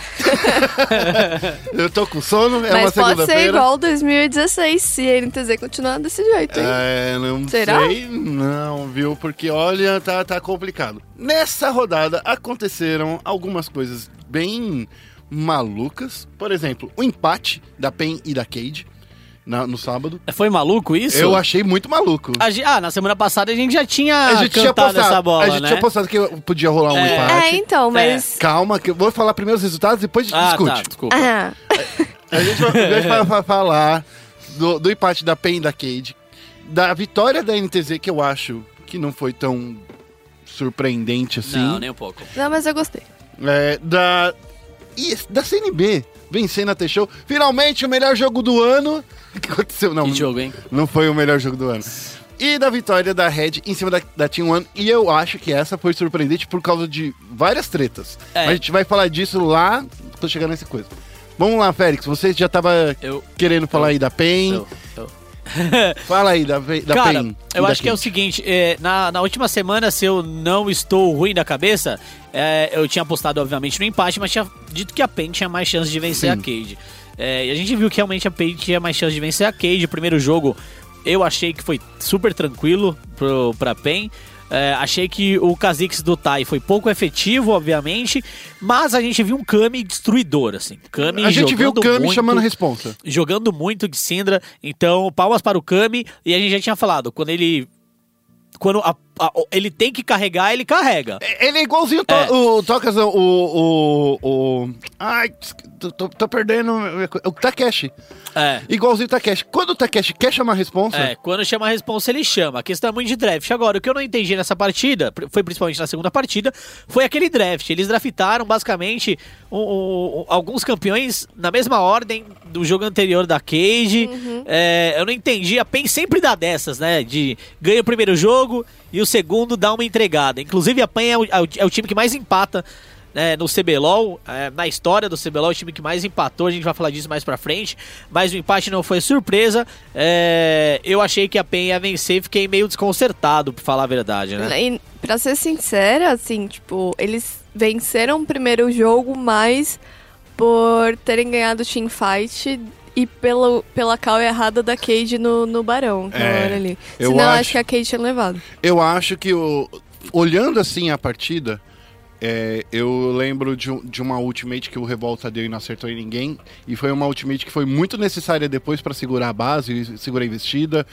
eu tô com sono, é uma Mas pode ser segunda-feira. igual 2016, se a NTZ continuar desse jeito, hein? É, não Será? sei, não, viu? Porque olha, tá, tá complicado. Nessa rodada aconteceram algumas coisas bem malucas. Por exemplo, o empate da PEN e da Cade na- no sábado. Foi maluco isso? Eu achei muito maluco. A gen- ah, na semana passada a gente já tinha A gente tinha cantado postado, essa bola, a gente né? tinha postado que podia rolar um É. empate. É, então, mas. Calma, que eu vou falar primeiro os resultados, depois a gente Ah, discute. tá, desculpa. Ah, A gente vai, a gente vai fa- falar do, do empate da PEN e da Cade, da vitória da NTZ, que eu acho que não foi tão surpreendente assim. Não, nem um pouco. não, mas eu gostei. É, da, e da CNB, vencendo a T-Show. Finalmente, o melhor jogo do ano. O que aconteceu? Não, Que jogo, hein? não foi o melhor jogo do ano. E da vitória da Red em cima da, da Team One. E eu acho que essa foi surpreendente por causa de várias tretas. É. Mas a gente vai falar disso lá, tô chegando nessa coisa. Vamos lá, Félix. Você já tava Eu. querendo falar aí da PEN. eu, eu. Fala aí da, da Cara, PEN. eu acho que é o seguinte, é, na, na última semana, se eu não estou ruim da cabeça, é, eu tinha apostado, obviamente, no empate, mas tinha dito que a PEN tinha mais chance de vencer Sim. a Cade. É, e a gente viu que realmente a PEN tinha mais chance de vencer a Cade. O primeiro jogo, eu achei que foi super tranquilo pro, pra PEN. É, achei que o Kha'Zix do Tai foi pouco efetivo, obviamente, mas a gente viu um Kami destruidor, assim. Kami A gente viu o Kami muito chamando a responsa. jogando muito de Syndra. Então, palmas para o Kami. E a gente já tinha falado, quando ele. Quando a- ele tem que carregar, ele carrega. Ele é igualzinho to- É. o Tocas, o, o, o. Ai, tô, tô- tô perdendo. O Takeshi. É. Igualzinho o Takeshi. Quando o Takeshi quer chamar a responsa, É, quando chama a responsa, ele chama. A questão é muito de draft. Agora, o que eu não entendi nessa partida, foi principalmente na segunda partida, foi aquele draft. Eles draftaram, basicamente, um- um- um- alguns campeões na mesma ordem do jogo anterior da Cage. É, eu não entendi. A PEN sempre dá dessas, né? De ganha o primeiro jogo e o segundo dá uma entregada. Inclusive, a PEN é o, é o- é o time que mais empata né, no CBLOL, é, na história do CBLOL, o time que mais empatou, a gente vai falar disso mais pra frente, mas o empate não foi surpresa, é, eu achei que a PEN ia vencer, fiquei meio desconcertado, pra falar a verdade, né? E, pra ser sincera, assim, tipo, eles venceram o primeiro jogo mais por terem ganhado o teamfight e pelo, pela call errada da Cade no, no Barão, na É, hora ali. Senão, eu acho- acho que a Cade tinha levado. eu acho que o, olhando assim a partida, é, eu lembro de, de uma ultimate que o Revolta deu e não acertou em ninguém. E foi uma ultimate que foi muito necessária depois pra segurar a base e segurar a investida.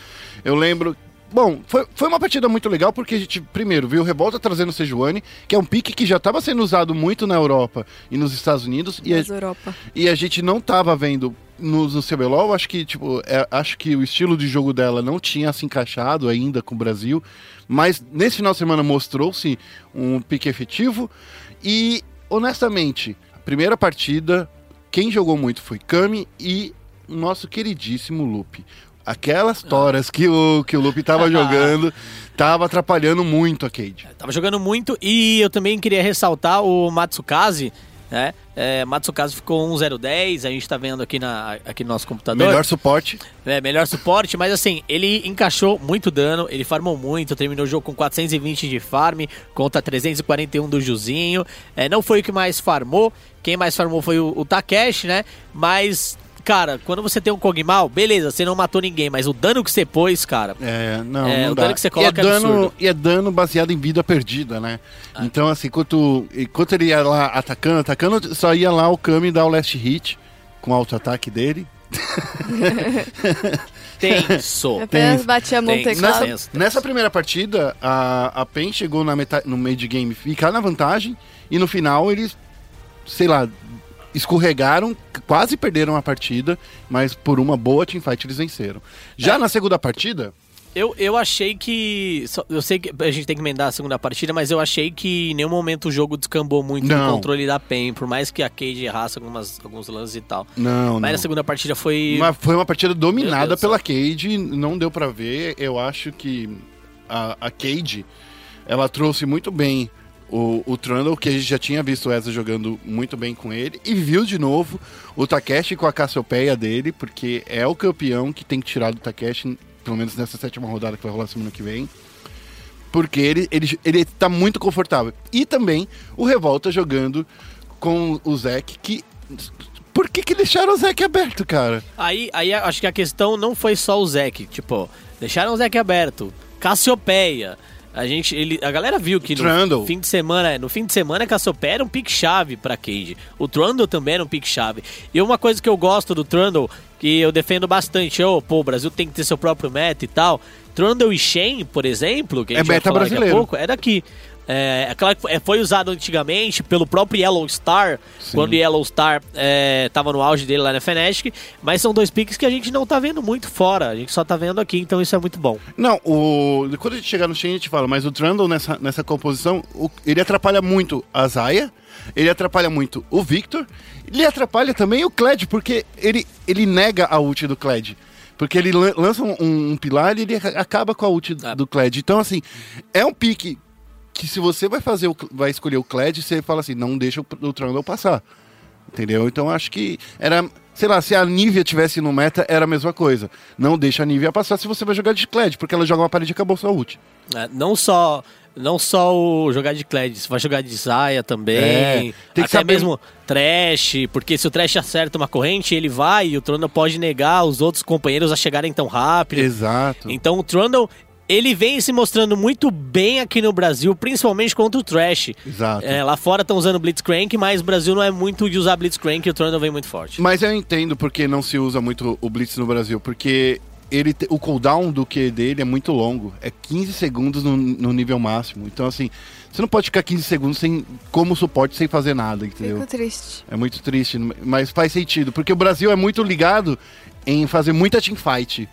Eu lembro. Bom, foi, foi uma partida muito legal porque a gente, primeiro, viu o Revolta trazendo o Sejuani, que é um pique que já estava sendo usado muito na Europa e nos Estados Unidos. E a, Europa. e a gente não tava vendo no, no CBLOL, acho que, tipo, é- acho que o estilo de jogo dela não tinha se encaixado ainda com o Brasil, mas nesse final de semana mostrou-se um pique efetivo e, honestamente, a primeira partida, quem jogou muito foi Kami e o nosso queridíssimo Lupe. Aquelas toras que o, que o Lupe tava jogando, tava atrapalhando muito a Cade. Tava jogando muito e eu também queria ressaltar o Matsukaze, né? É, Matsukaze ficou 1-0-10, a gente tá vendo aqui, na, aqui no nosso computador. Melhor suporte. É, melhor suporte, mas assim, ele encaixou muito dano, ele farmou muito, terminou o jogo com 420 de farm, contra 341 do Juzinho. É, não foi o que mais farmou, quem mais farmou foi o, o Takeshi, né? Mas, cara, quando você tem um Kog'Maw, beleza, você não matou ninguém, mas o dano que você pôs, cara... É, não, É, não o dá. dano que você e é coloca é dano, absurdo. e é dano baseado em vida perdida, né? Então, assim, enquanto, enquanto ele ia lá atacando, atacando, só ia lá o Kami dar o last hit com o auto-ataque dele. Tenso. Apenas batia a mão teclado. Nessa- Nessa, nessa primeira partida, a, a PEN chegou na meta, no meio de game ficar na vantagem e no final eles, sei lá, escorregaram, quase perderam a partida, mas por uma boa teamfight eles venceram. Já na segunda partida, Eu, eu achei que. Eu sei que a gente tem que emendar a segunda partida, mas eu achei que em nenhum momento o jogo descambou muito no Não. controle da PEN, por mais que a Cade errasse algumas, alguns lances e tal. não, Mas não. na segunda partida foi. Uma- foi uma partida dominada pela Cade, não deu pra ver. Eu acho que a, a Cade, ela trouxe muito bem o, o Trundle, que a gente já tinha visto o Ezra jogando muito bem com ele, e viu de novo o Takeshi com a Cassiopeia dele, porque é o campeão que tem que tirar do Takeshi, pelo menos nessa sétima rodada que vai rolar semana que vem. Porque ele, ele, ele tá muito confortável. E também o Revolta jogando com o Zack, que. Por que, que deixaram o Zack aberto, cara? Aí, aí acho que a questão não foi só o Zeke. Tipo, deixaram o Zeke aberto. Cassiopeia. A gente, ele, a galera viu que Trundle. no fim de semana, no fim de semana, Cassiopeia era um pique-chave pra Cade. O Trundle também era um pique-chave. E uma coisa que eu gosto do Trundle, que eu defendo bastante, oh, pô, o Brasil tem que ter seu próprio meta e tal. Trundle e Shen, por exemplo, que a É gente vai meta falar daqui a brasileiro. pouco, é daqui. É, é claro que foi- é, foi usado antigamente pelo próprio Yellow Star, Sim. quando o Yellow Star é, tava no auge dele lá na Fnatic, mas são dois piques que a gente não tá vendo muito fora, a gente só tá vendo aqui, então isso é muito bom. Não, o... quando a gente chegar no Shen, a gente fala, mas o Trundle nessa, nessa composição, o- ele atrapalha muito a Zaya, ele atrapalha muito o Victor, ele atrapalha também o Kled, porque ele, ele nega a ult do Kled. Porque ele lan- lança um, um pilar e ele acaba com a ult Ah. do Kled. Então, assim, é um pique que se você vai fazer o, vai escolher o Kled, você fala assim, não deixa o, o Trundle passar. Entendeu? Então acho que era sei lá, se a Nivea tivesse no meta, era a mesma coisa. Não deixa a Nivea passar se você vai jogar de Kled, porque ela joga uma parede e acabou sua ult. É, não só não só o jogar de Kled, você vai jogar de Zaya também. É, tem que até saber- mesmo Trash, porque se o Trash acerta uma corrente, ele vai e o Trundle pode negar os outros companheiros a chegarem tão rápido. Exato. Então o Trundle, ele vem se mostrando muito bem aqui no Brasil, principalmente contra o Trash. Exato. É, lá fora estão usando Blitzcrank, mas o Brasil não é muito de usar Blitzcrank e o Trundle vem muito forte. Mas eu entendo porque não se usa muito o Blitz no Brasil, porque ele o cooldown do Q dele é muito longo. É 15 segundos no, no nível máximo. Então, assim, você não pode ficar 15 segundos sem, como suporte sem fazer nada, entendeu? Fico triste. É muito triste, mas faz sentido, porque o Brasil é muito ligado em fazer muita teamfight.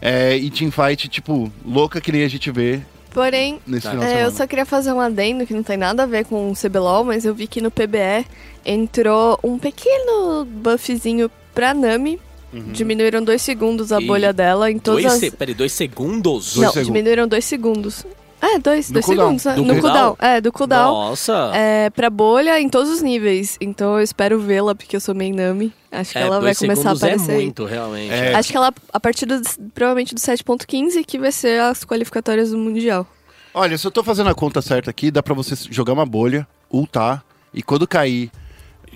É, e teamfight, tipo, louca que nem a gente vê Porém, nesse final de É, eu só queria fazer um adendo que não tem nada a ver com o CBLOL, mas eu vi que no PBE entrou um pequeno buffzinho pra Nami. Diminuíram dois segundos a E bolha dela em todas Dois, as... se... Peraí, dois segundos? Dois não, segundos. diminuíram dois segundos. É, dois, Do dois cooldown. segundos. né? Do no cooldown? cooldown. É, do cooldown. Nossa! É, pra bolha em todos os níveis. Então eu espero vê-la, porque eu sou main Nami. Acho que É, ela vai começar a segundos aparecer é muito, realmente. É. Acho que ela, a partir do, provavelmente do 7.15, que vai ser as qualificatórias do Mundial. Olha, se eu tô fazendo a conta certa aqui, dá pra você jogar uma bolha, ultar, e quando cair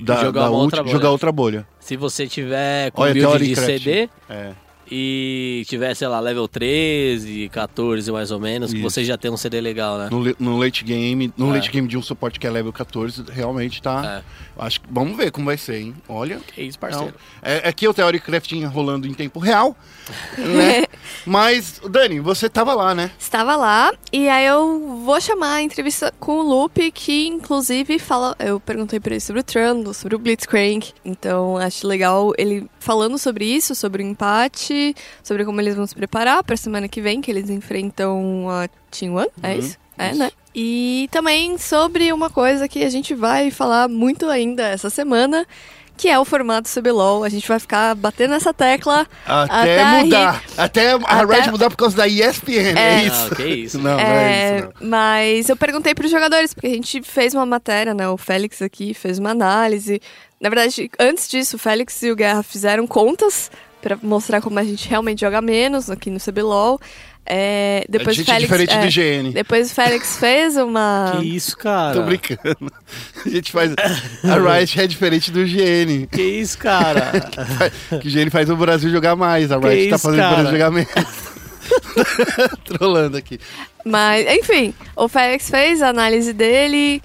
da, Jogar da uma ult, outra bolha. jogar outra bolha. Se você tiver com Olha, build de. CD É. e tiver, sei lá, level 13, 14 mais ou menos, que Isso. você já tem um CD legal, né? No, le- no late game, no É. late game de um suporte que é level 14, realmente tá. Acho que vamos ver como vai ser, hein? Olha. Que isso, Não. parceiro. É, aqui o Theory Crafting rolando em tempo real, né? Mas, Dani, você tava lá, né? Estava lá, e aí eu vou chamar a entrevista com o Lupe, que inclusive fala. Eu perguntei pra ele sobre o Trundle, sobre o Blitzcrank. Então acho legal ele falando sobre isso, sobre o empate, sobre como eles vão se preparar pra semana que vem, que eles enfrentam a Team One, é isso? É, né? E também sobre uma coisa que a gente vai falar muito ainda essa semana, que é o formato CBLOL. A gente vai ficar batendo nessa tecla Até, a mudar. Rick- Até a até- Red mudar por causa da ESPN, é, É. isso? Ah, que isso. Não, não é É, isso, não. mas eu perguntei para os jogadores, porque a gente fez uma matéria, né? O Félix aqui fez uma análise. Na verdade, antes disso, o Félix e o Guerra fizeram contas para mostrar como a gente realmente joga menos aqui no CBLOL. É, depois a o gente Félix, é diferente é, do IGN. Depois o Félix fez uma. Que isso, cara? Tô brincando. A gente faz. A Riot é diferente do IGN. Que isso, cara? Que o IGN faz o Brasil jogar mais. A Que Riot tá isso, fazendo o Brasil cara? jogar menos. Trolando aqui. Mas, enfim, o Félix fez a análise dele.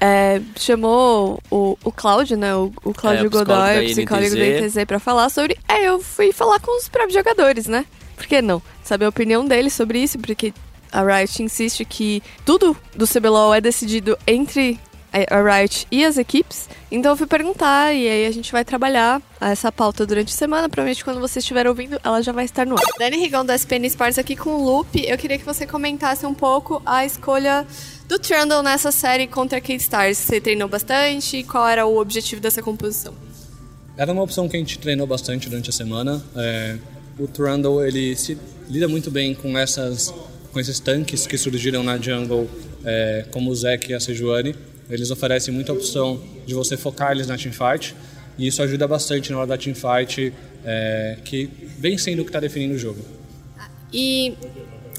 é, chamou o, o Cláudio, né? O, o É, Cláudio o psicólogo da Godoy, o psicólogo da INTZ. INTZ, pra falar sobre. Aí eu fui falar com os próprios jogadores, né? Por que não? Saber a opinião deles sobre isso, porque a Riot insiste que tudo do CBLOL é decidido entre a a Riot e as equipes. Então eu fui perguntar e aí a gente vai trabalhar essa pauta durante a semana. Provavelmente quando você estiver ouvindo, ela já vai estar no ar. Dani Rigão da SPN Sports aqui com o Lupe. Eu queria que você comentasse um pouco a escolha do Trundle nessa série contra a Kate Stars. Você treinou bastante? Qual era o objetivo dessa composição? Era uma opção que a gente treinou bastante durante a semana. É, o Trundle ele se lida muito bem com essas com esses tanques que surgiram na jungle, é, como o Zek e a Sejuani. Eles oferecem muita opção de você focar eles na teamfight e isso ajuda bastante na hora da teamfight, é, que vem sendo o que está definindo o jogo. E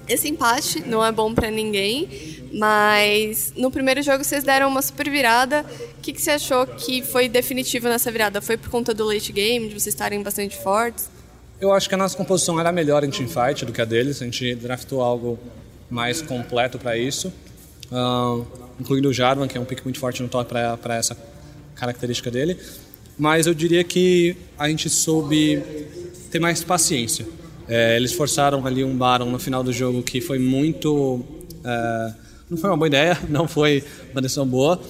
esse empate não é bom pra ninguém, mas no primeiro jogo vocês deram uma super virada. O que, que você achou que foi definitivo nessa virada? Foi por conta do late game, de vocês estarem bastante fortes? Eu acho que a nossa composição era melhor em teamfight do que a deles. A gente draftou algo mais completo para isso, Ahn, incluindo o Jarvan, que é um pick muito forte no top para essa característica dele. Mas eu diria que a gente soube ter mais paciência. É, eles forçaram ali um Baron no final do jogo que foi muito. é, não foi uma boa ideia, não foi uma decisão boa,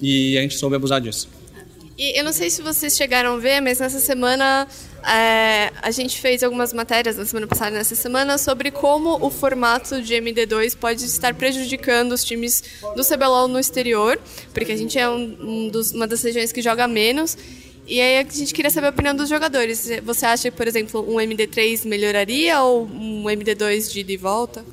e a gente soube abusar disso. E eu não sei se vocês chegaram a ver, mas nessa semana é, a gente fez algumas matérias, na semana passada e nessa semana, sobre como o formato de MD2 pode estar prejudicando os times do CBLOL no exterior, porque a gente é um, um dos- uma das regiões que joga menos. E aí a gente queria saber a opinião dos jogadores. Você acha que, por exemplo, um MD3 melhoraria ou um MD2 de ida e volta?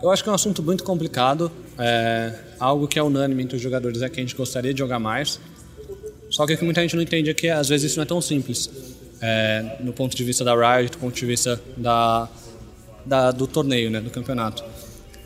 Eu acho que é um assunto muito complicado. É, algo que é unânime entre os jogadores é que a gente gostaria de jogar mais. Só que o que muita gente não entende é que às vezes isso não é tão simples. É, no ponto de vista da Riot, do ponto de vista da, da- do torneio, né, do campeonato.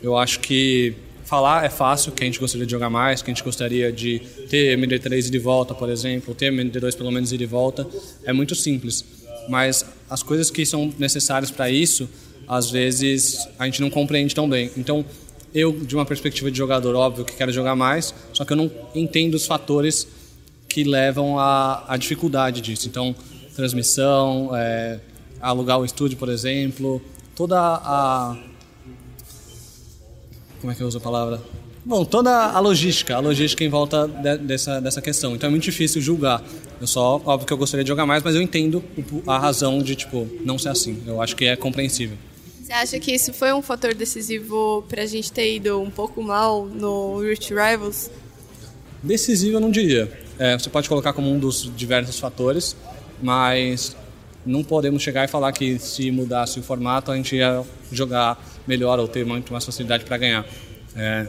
Eu acho que falar é fácil, que a gente gostaria de jogar mais, que a gente gostaria de ter MD3 de volta, por exemplo, ter MD2 pelo menos de volta, é muito simples. Mas as coisas que são necessárias para isso, às vezes a gente não compreende tão bem. Então, eu, de uma perspectiva de jogador, óbvio que quero jogar mais, só que eu não entendo os fatores que levam à, à dificuldade disso. Então, transmissão, é, alugar o estúdio, por exemplo, toda a. Como é que eu uso a palavra? Bom, toda a logística, a logística em volta de- dessa, dessa questão. Então é muito difícil julgar. Eu só, óbvio que eu gostaria de jogar mais, mas eu entendo a razão de, tipo, não ser assim. Eu acho que é compreensível. Você acha que isso foi um fator decisivo pra gente ter ido um pouco mal no Rift Rivals? Decisivo eu não diria. É, você pode colocar como um dos diversos fatores, mas não podemos chegar e falar que se mudasse o formato a gente ia jogar melhor ou ter muito mais facilidade para ganhar. É,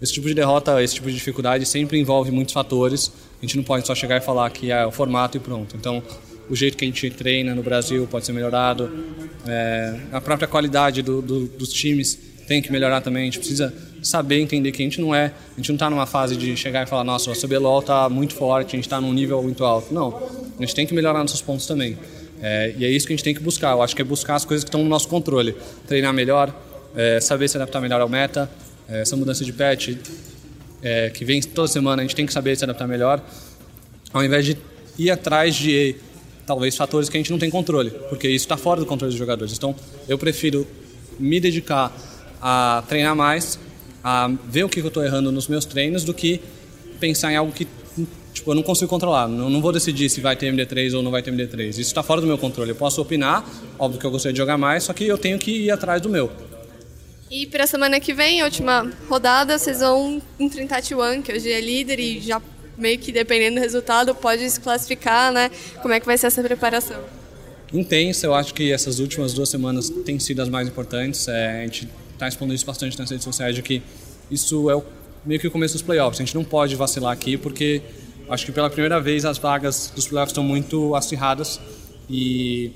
esse tipo de derrota, esse tipo de dificuldade sempre envolve muitos fatores. A gente não pode só chegar e falar que é o formato e pronto. Então, o jeito que a gente treina no Brasil pode ser melhorado. É, a própria qualidade do- do- dos times tem que melhorar também. A gente precisa saber entender que a gente não é, a gente não está numa fase de chegar e falar, nossa, o CBLOL está muito forte, a gente está num nível muito alto. Não, a gente tem que melhorar nossos pontos também. É, e é isso que a gente tem que buscar. Eu acho que é buscar as coisas que estão no nosso controle. Treinar melhor, é, saber se adaptar melhor ao meta, é, essa mudança de patch é, que vem toda semana, a gente tem que saber se adaptar melhor, ao invés de ir atrás de talvez fatores que a gente não tem controle, porque isso está fora do controle dos jogadores. Então, eu prefiro me dedicar a treinar mais, a ver o que eu estou errando nos meus treinos, do que pensar em algo que tipo, eu não consigo controlar. Não, não vou decidir se vai ter MD3 ou não vai ter MD3. Isso está fora do meu controle. Eu posso opinar, óbvio que eu gostaria de jogar mais, só que eu tenho que ir atrás do meu. E pra semana que vem, a última rodada, vocês vão enfrentar a T1, que hoje é líder e já meio que dependendo do resultado pode se classificar, né? Como é que vai ser essa preparação? intensa. Eu acho que essas últimas duas semanas têm sido as mais importantes. É, a gente está expondo isso bastante nas redes sociais de que isso é o, meio que o começo dos playoffs. A gente não pode vacilar aqui porque acho que pela primeira vez as vagas dos playoffs estão muito acirradas e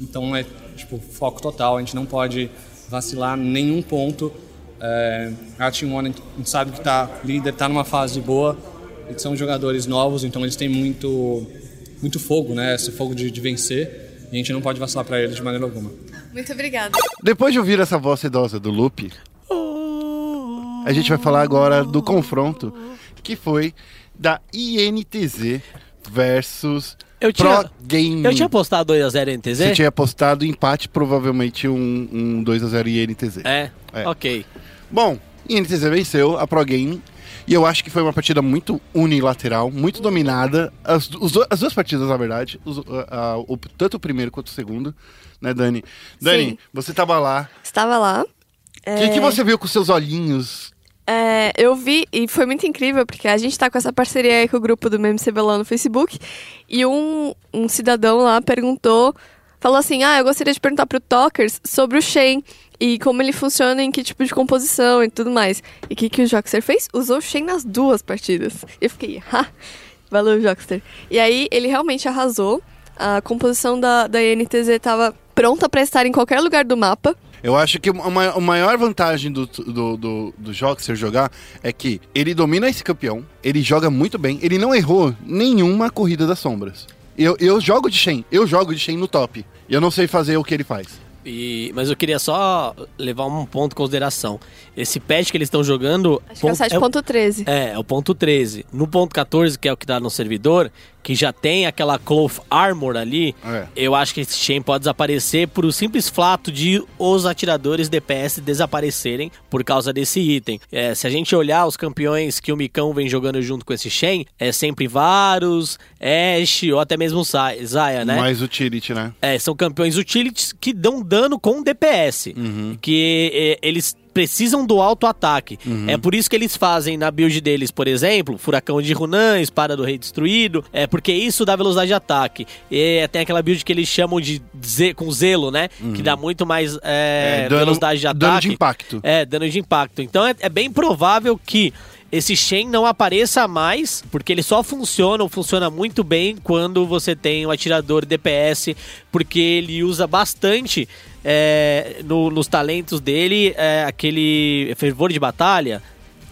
então é tipo foco total. A gente não pode vacilar nenhum ponto. É, a Team One a gente sabe que está líder, está numa fase boa. Eles são jogadores novos, então eles têm muito muito fogo, né? Esse fogo de, de vencer. E a gente não pode vacilar para eles de maneira alguma. Muito obrigada. Depois de ouvir essa voz sedosa do Lupe, a gente vai falar agora do confronto que foi da INTZ versus Eu Pro tinha- Gaming. Eu tinha postado 2x0 NTZ? Você tinha apostado empate, provavelmente um, um 2x0 INTZ. É? É. Ok. Bom, INTZ venceu a Pro Gaming. E eu acho que foi uma partida muito unilateral, muito dominada. As, os as duas partidas, na verdade. os- a- a- o- tanto o primeiro quanto o segundo. Né, Dani? Dani, Sim. você tava lá. Estava lá. O que, que você viu com seus olhinhos? É, eu vi e foi muito incrível, porque a gente tá com essa parceria aí com o grupo do Meme CBLOL no Facebook. E um, um cidadão lá perguntou, falou assim: Ah, eu gostaria de perguntar pro Talkers sobre o Shen e como ele funciona, em que tipo de composição e tudo mais. E o que, que o Joxer fez? Usou o Shen nas duas partidas. Eu fiquei, ha! Valeu, Joxter. E aí ele realmente arrasou. A composição da, da INTZ tava pronta pra estar em qualquer lugar do mapa. Eu acho que uma, a maior vantagem do, do, do, do Joxer jogar é que ele domina esse campeão, ele joga muito bem, ele não errou nenhuma corrida das sombras. Eu, eu jogo de Shen, eu jogo de Shen no top. E eu não sei fazer o que ele faz. E- mas eu queria só levar um ponto em consideração. Esse patch que eles estão jogando. Acho que é o ponto- 7.13. É, é o ponto 13. No ponto 14, que é o que dá no servidor, que já tem aquela Cloth Armor ali, É. eu acho que esse Shen pode desaparecer por o simples fato de os atiradores DPS desaparecerem por causa desse item. É, se a gente olhar os campeões que o Micão vem jogando junto com esse Shen, é sempre Varus, Ashe ou até mesmo Zaya, né? Mais utility, né? É, são campeões utilities que dão dano com DPS. Que é, eles precisam do alto ataque. É por isso que eles fazem na build deles, por exemplo, Furacão de Runan, Espada do Rei Destruído. É porque isso dá velocidade de ataque. E tem aquela build que eles chamam de ze- com zelo, né? Que dá muito mais é, É, dano- velocidade de ataque. dano de impacto. É, dano de impacto. Então é, é bem provável que esse Shen não apareça mais, porque ele só funciona, ou funciona muito bem quando você tem um atirador DPS, porque ele usa bastante é, no- nos talentos dele é, aquele fervor de batalha.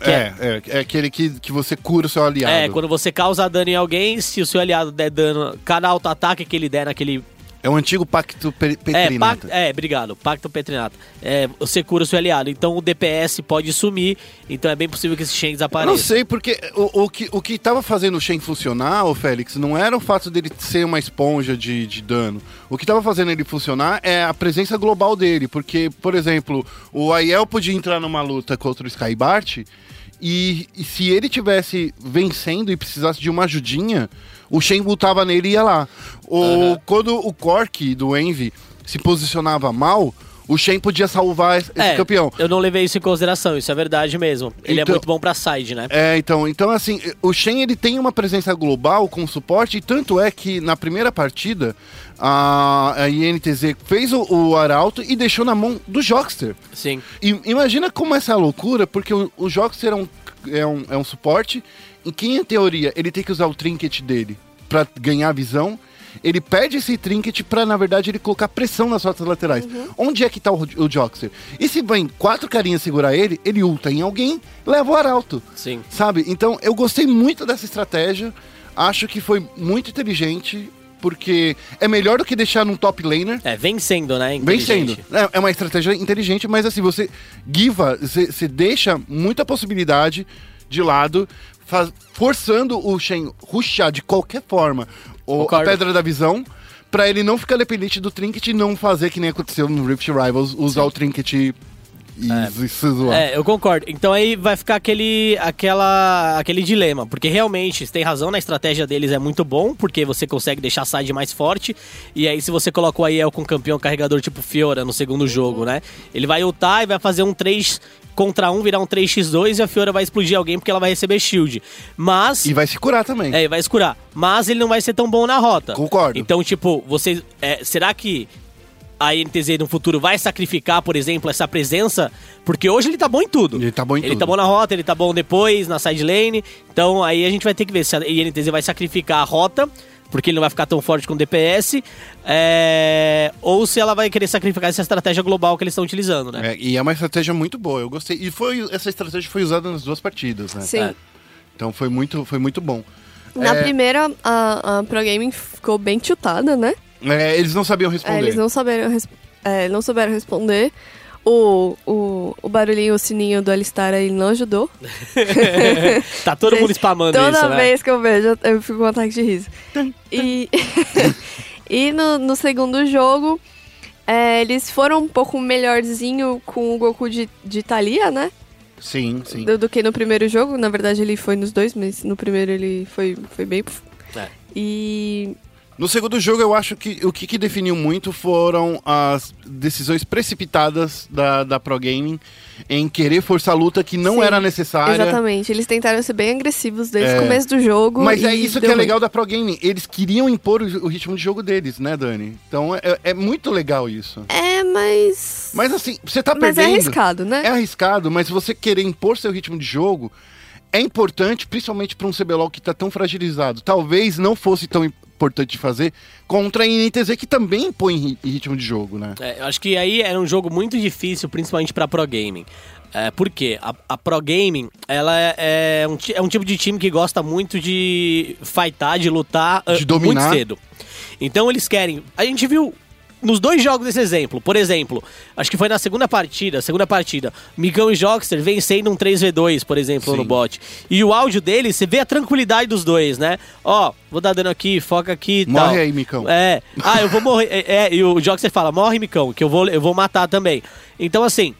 que É, é, é aquele que, que você cura o seu aliado. É, quando você causa dano em alguém, se o seu aliado der dano, cada auto-ataque que ele der naquele. É o antigo pacto pe É, pac- é, obrigado, Pacto Petrinata. É, você cura o seu aliado. Então o DPS pode sumir, então é bem possível que esse Shen Eu desapareça. não sei, porque o, o, que, o que tava fazendo o Shen funcionar, o Félix, não era o fato dele ser uma esponja de, de dano. O que tava fazendo ele funcionar é a presença global dele. Porque, por exemplo, o Aiel podia entrar numa luta contra o Skybart e, e se ele tivesse vencendo e precisasse de uma ajudinha, o Shen lutava nele e ia lá. O, Quando o Cork do Envy se posicionava mal, o Shen podia salvar esse É, campeão. Eu não levei isso em consideração, isso é verdade mesmo. Ele é Então- muito bom pra side, né? É, então, então assim, o Shen ele tem uma presença global com suporte, e tanto é que na primeira partida a, a INTZ fez o, o Arauto e deixou na mão do Jockster. Sim. E imagina como essa é a loucura, porque o, o Jockster é um, é, um, é um suporte em que, em teoria, ele tem que usar o trinket dele pra ganhar visão. Ele perde esse trinket pra, na verdade, ele colocar pressão nas rotas laterais. Onde é que tá o, o Jockster? E se vem quatro carinhas segurar ele, ele ulta em alguém, leva o Arauto. Sim. Sabe? Então, eu gostei muito dessa estratégia. Acho que foi muito inteligente, porque é melhor do que deixar num top laner. É, vencendo, né? Vencendo. É, é uma estratégia inteligente, mas assim, você giva, você deixa muita possibilidade de lado, faz- forçando o Shen rushar de qualquer forma o, a pedra da visão, pra ele não ficar dependente do trinket e não fazer que nem aconteceu no Rift Rivals, usar o trinket e, e se zoar. É, eu concordo. Então aí vai ficar aquele, aquela, aquele dilema, porque realmente, você tem razão, na estratégia deles é muito bom, porque você consegue deixar a side mais forte, e aí se você coloca o Aiel com campeão carregador tipo Fiora no segundo jogo, né? Ele vai ultar e vai fazer um 3 contra 1, virar um 3x2 e a Fiora vai explodir alguém porque ela vai receber shield. Mas... E vai se curar também. É, e vai escurar. Mas ele não vai ser tão bom na rota. Concordo. Então, tipo, você. é, será que a INTZ no futuro vai sacrificar, por exemplo, essa presença? Porque hoje ele tá bom em tudo. Ele tá bom em Ele tudo. tá bom na rota, ele tá bom depois, na side lane. Então aí a gente vai ter que ver se a INTZ vai sacrificar a rota. Porque ele não vai ficar tão forte com o DPS, é, ou se ela vai querer sacrificar essa estratégia global que eles estão utilizando, né? É, e é uma estratégia muito boa, eu gostei. E foi, essa estratégia foi usada nas duas partidas, né? Sim. É. Então foi muito, foi muito bom. Na É. primeira, a, a Pro Gaming ficou bem chutada, né? É, eles não sabiam É, responder. eles não res- é, não souberam responder. O, o, o barulhinho, o sininho do Alistar aí não ajudou. Tá todo mundo spamando Toda isso, né? vez que eu vejo, eu fico com um ataque de riso. E, e no, no segundo jogo, é, eles foram um pouco melhorzinho com o Goku de, de Thalia, né? Sim, sim. Do, do que no primeiro jogo. Na verdade, ele foi nos dois, mas no primeiro ele foi, foi bem... É. E No segundo jogo, eu acho que o que, que definiu muito foram as decisões precipitadas da, da Pro Gaming em querer forçar a luta que não Sim, era necessária. Exatamente. Eles tentaram ser bem agressivos desde É. o começo do jogo. Mas é isso que é legal ruim. da Pro Gaming. Eles queriam impor o, o ritmo de jogo deles, né, Dani? Então é, é muito legal isso. É, mas. Mas assim, você tá Mas é perdendo. arriscado, né? É arriscado, mas você querer impor seu ritmo de jogo é importante, principalmente para um CBLOL que tá tão fragilizado. Talvez não fosse tão importante fazer contra a INTZ, que também impõe ri- ritmo de jogo, né? É, eu acho que aí era um jogo muito difícil, principalmente pra Pro Gaming. É, por quê? A, a Pro Gaming, ela é, é um, é um tipo de time que gosta muito de fightar, de lutar ah, De dominar. muito cedo. Então eles querem... A gente viu nos dois jogos esse exemplo. Por exemplo, acho que foi na segunda partida, segunda partida, Migão e Jockster vencendo um 3v2, por exemplo, Sim. no bot. E o áudio deles, você vê a tranquilidade dos dois, né? Ó, vou dar dano aqui, foca aqui Morre tal. aí, Micão. É. Ah, eu vou morrer. É, é, e o Jockster fala, morre, Micão, que eu vou, eu vou matar também. Então, assim,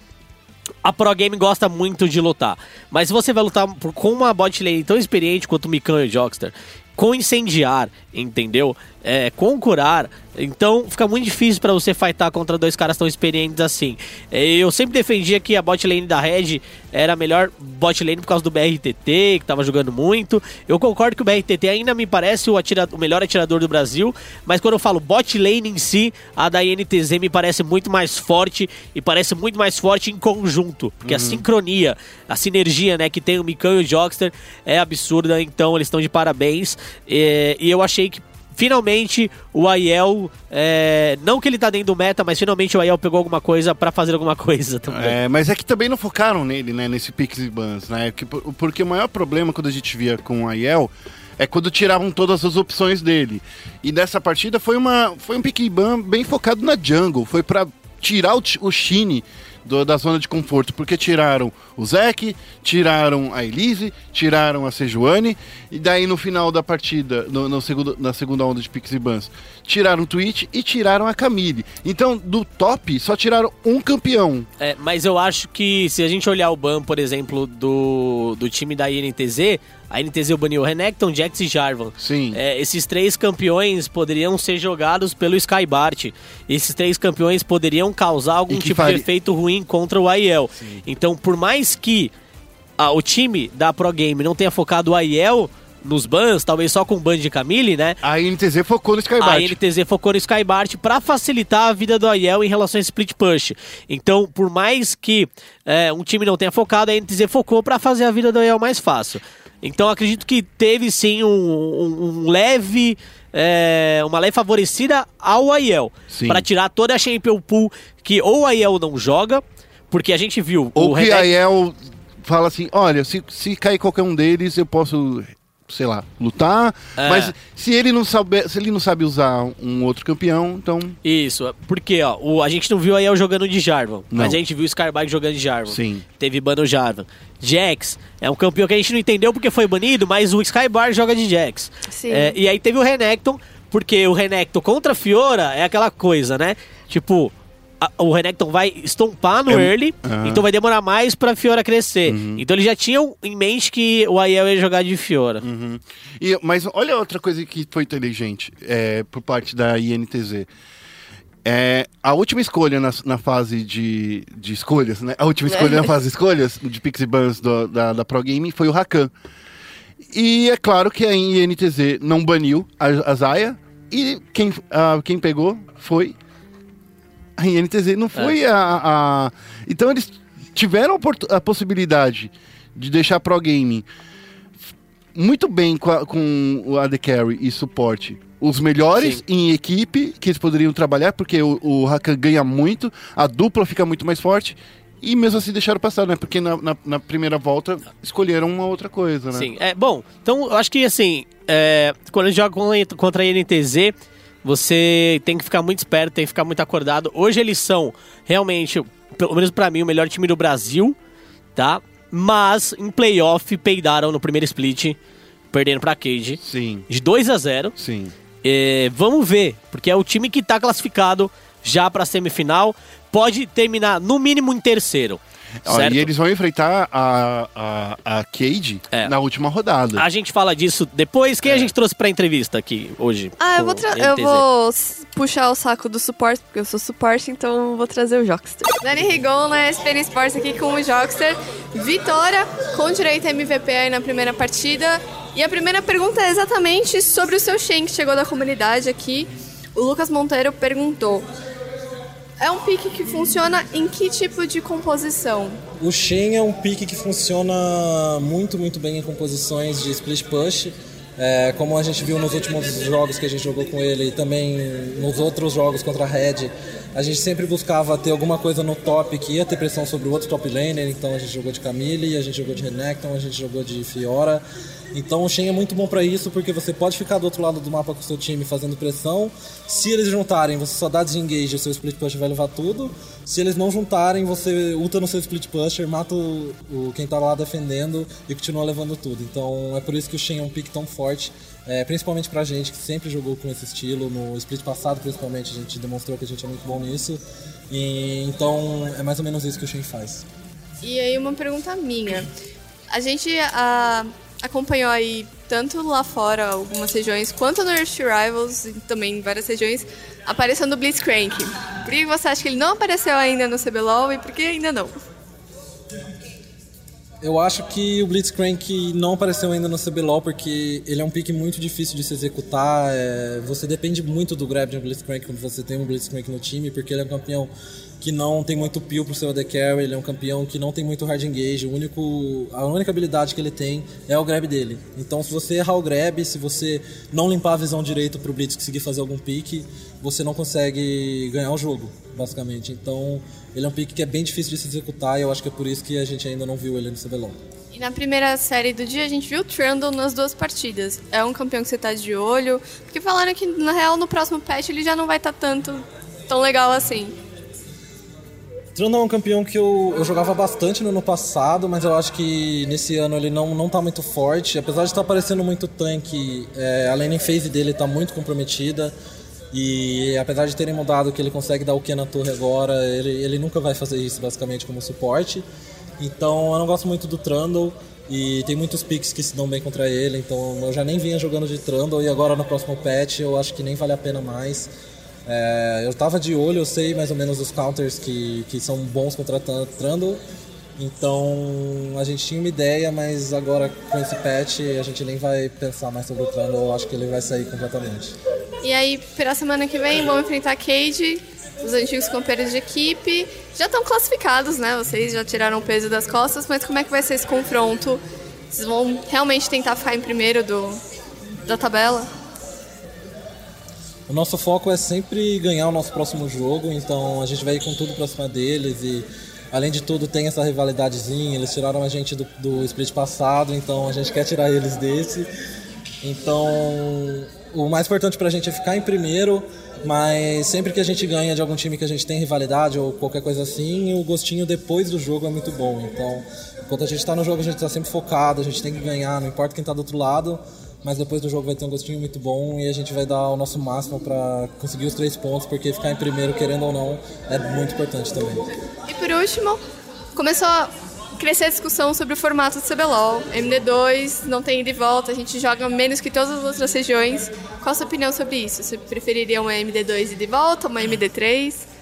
a Pro Game gosta muito de lutar. Mas se você vai lutar com uma bot lane tão experiente quanto o Micão e o Jockster, com incendiar, entendeu? É, com curar, então fica muito difícil pra você fightar contra dois caras tão experientes assim. É, Eu sempre defendia que a bot lane da Red era a melhor bot lane por causa do BRTT, que tava jogando muito. Eu concordo que o BRTT ainda me parece o, atira- o melhor atirador do Brasil, mas quando eu falo bot lane em si, a da INTZ me parece muito mais forte e parece muito mais forte em conjunto, porque a sincronia, a sinergia né, que tem o Mikão e o Jockster é absurda, então eles estão de parabéns. E, e eu achei que finalmente o Aiel, é, não que ele tá dentro do meta, mas finalmente o Aiel pegou alguma coisa pra fazer alguma coisa também. É, mas é que também não focaram nele, né, nesse Pixie Bans, né? Que- porque o maior problema quando a gente via com o Aiel é quando tiravam todas as opções dele. E nessa partida foi, uma, foi um Pixie Ban bem focado na jungle, foi pra tirar o, o Shine do- da zona de conforto, porque tiraram o Zek, tiraram a Elise, tiraram a Sejuani, e daí no final da partida, no, no segundo, na segunda onda de Pixie Bans, tiraram o Twitch e tiraram a Camille. Então, do top, só tiraram um campeão. É, mas eu acho que se a gente olhar o ban, por exemplo, do, do time da INTZ, a INTZ baniu o Renekton, Jax e Jarvan. Sim. É, esses três campeões poderiam ser jogados pelo Skybart. Esses três campeões poderiam causar algum tipo faria- de efeito ruim contra o Aiel. Então, por mais que ah, o time da Pro Game não tenha focado o Aiel nos bans, talvez só com o ban de Camille, né? A NTZ focou no Skybart. A NTZ focou no Skybart pra facilitar a vida do Aiel em relação a split push. Então, por mais que é, um time não tenha focado, a NTZ focou pra fazer a vida do Aiel mais fácil. Então, acredito que teve sim um, um- um leve. é, uma leve favorecida ao Aiel. Pra tirar toda a Champion Pool que ou o Aiel não joga, porque a gente viu Ou o que a Aiel fala assim, olha, se, se cair qualquer um deles, eu posso, sei lá, lutar. É. Mas se ele não sabe, se ele não sabe usar um outro campeão, então. Isso, porque ó, o, a gente não viu a Aiel jogando de Jarvan, Não. mas a gente viu o Skybike jogando de Jarvan. Sim. Teve ban no Jarvan. Jax é um campeão que a gente não entendeu porque foi banido, mas o Skybar joga de Jax. Sim. É, e aí teve o Renekton, porque o Renekton contra a Fiora é aquela coisa, né? Tipo, a- o Renekton vai estompar no É early, Aham. então vai demorar mais pra Fiora crescer. Uhum. Então eles já tinham em mente que o Aiel ia jogar de Fiora. Uhum. E, mas olha outra coisa que foi inteligente é, por parte da INTZ. É, a última escolha na, na fase de, de escolhas, né? A última escolha na fase de escolhas de Pixie Bans do- da, da Pro Game foi o Rakan. E é claro que a INTZ não baniu a, a Zaya. E quem, ah, quem pegou foi a INTZ, não foi a, a- Então eles tiveram a, a possibilidade de deixar a Pro Game muito bem com, a- com Carry e suporte. Os melhores Sim. em equipe que eles poderiam trabalhar, porque o, o Rakan ganha muito, a dupla fica muito mais forte. E mesmo assim deixaram passar, né? Porque na, na, na primeira volta escolheram uma outra coisa, né? Sim, é bom. Então, eu acho que assim, é, quando a gente joga con- contra a NTZ, você tem que ficar muito esperto, tem que ficar muito acordado. Hoje eles são realmente, pelo menos pra mim, o melhor time do Brasil, tá? Mas em playoff peidaram no primeiro split, perdendo pra Cage Sim, de 2 a 0. sim. É, vamos ver, porque é o time que tá classificado já pra semifinal, pode terminar no mínimo em terceiro. E eles vão enfrentar a, a, a Cade É. na última rodada. A gente fala disso depois. Quem a gente trouxe pra entrevista aqui hoje? Ah, eu vou, eu vou puxar o saco do suporte, porque eu sou suporte, então vou trazer o Jockster. Dani Rigon, na SPN Sports aqui com o Jockster. Vitória com direito a MVP aí na primeira partida. E a primeira pergunta é exatamente sobre o seu Shen, que chegou da comunidade aqui. O Lucas Monteiro perguntou. É um pique que funciona em que tipo de composição? O Shen é um pique que funciona muito, muito bem em composições de split push. É, como a gente viu nos últimos jogos que a gente jogou com ele e também nos outros jogos contra a Red, a gente sempre buscava ter alguma coisa no top que ia ter pressão sobre o outro top laner. Então a gente jogou de Camille, a gente jogou de Renekton, a gente jogou de Fiora. Então o Shen é muito bom pra isso porque você pode ficar do outro lado do mapa com o seu time fazendo pressão. Se eles juntarem, você só dá desengage, o seu split push vai levar tudo. Se eles não juntarem, você ulta no seu split pusher, mata o, o- quem tá lá defendendo e continua levando tudo. Então é por isso que o Shen é um pick tão forte, é, principalmente pra gente que sempre jogou com esse estilo. No split passado, principalmente, a gente demonstrou que a gente é muito bom nisso. E, então é mais ou menos isso que o Shen faz. E aí uma pergunta minha. A gente ah, acompanhou aí tanto lá fora algumas regiões, quanto no Earth Rivals, e também em várias regiões, aparecendo o Blitzcrank. Por que você acha que ele não apareceu ainda no CBLOL e por que ainda não? Eu acho que o Blitzcrank não apareceu ainda no CBLOL porque ele é um pick muito difícil de se executar. é, você depende muito do grab de um Blitzcrank quando você tem um Blitzcrank no time, porque ele é um campeão que não tem muito peel pro seu AD Carry, ele é um campeão que não tem muito hard engage. O único, a única habilidade que ele tem é o grab dele. Então, se você errar o grab, se você não limpar a visão direito pro Blitz conseguir fazer algum pick, você não consegue ganhar o jogo, basicamente. Então, ele é um pick que é bem difícil de se executar e eu acho que é por isso que a gente ainda não viu ele no CBLOL. E na primeira série do dia a gente viu o Trundle nas duas partidas. É um campeão que você tá de olho. Porque falaram que, na real, no próximo patch ele já não vai estar tanto tão legal assim. Trundle é um campeão que eu, eu jogava bastante no ano passado, mas eu acho que nesse ano ele não, não tá muito forte. Apesar de estar aparecendo muito tanque, é, a laning phase dele tá muito comprometida. E apesar de terem mudado que ele consegue dar o Q na torre agora, ele, ele nunca vai fazer isso basicamente como suporte. Então eu não gosto muito do Trundle. E tem muitos picks que se dão bem contra ele, então eu já nem vinha jogando de Trundle e agora no próximo patch eu acho que nem vale a pena mais. É, eu tava de olho, eu sei mais ou menos os counters que, que são bons contra Trundle. Então a gente tinha uma ideia, mas agora com esse patch a gente nem vai pensar mais sobre o Trundle, eu acho que ele vai sair completamente. E aí, pela semana que vem, vão enfrentar a Cade, os antigos companheiros de equipe. Já estão classificados, né? Vocês já tiraram o peso das costas, mas como é que vai ser esse confronto? Vocês vão realmente tentar ficar em primeiro do, da tabela? O nosso foco é sempre ganhar o nosso próximo jogo, então a gente vai ir com tudo pra cima deles e além de tudo tem essa rivalidadezinha, eles tiraram a gente do, do split passado, então a gente quer tirar eles desse. Então o mais importante pra gente é ficar em primeiro, mas sempre que a gente ganha de algum time que a gente tem rivalidade ou qualquer coisa assim, o gostinho depois do jogo é muito bom. Então, enquanto a gente tá no jogo, a gente tá sempre focado, a gente tem que ganhar, não importa quem tá do outro lado mas depois do jogo vai ter um gostinho muito bom e a gente vai dar o nosso máximo para conseguir os três pontos, porque ficar em primeiro, querendo ou não, é muito importante também. E por último, começou a crescer a discussão sobre o formato do CBLOL. MD2 não tem ida e volta, a gente joga menos que todas as outras regiões. Qual a sua opinião sobre isso? Você preferiria uma MD2 ida e volta, uma MD3?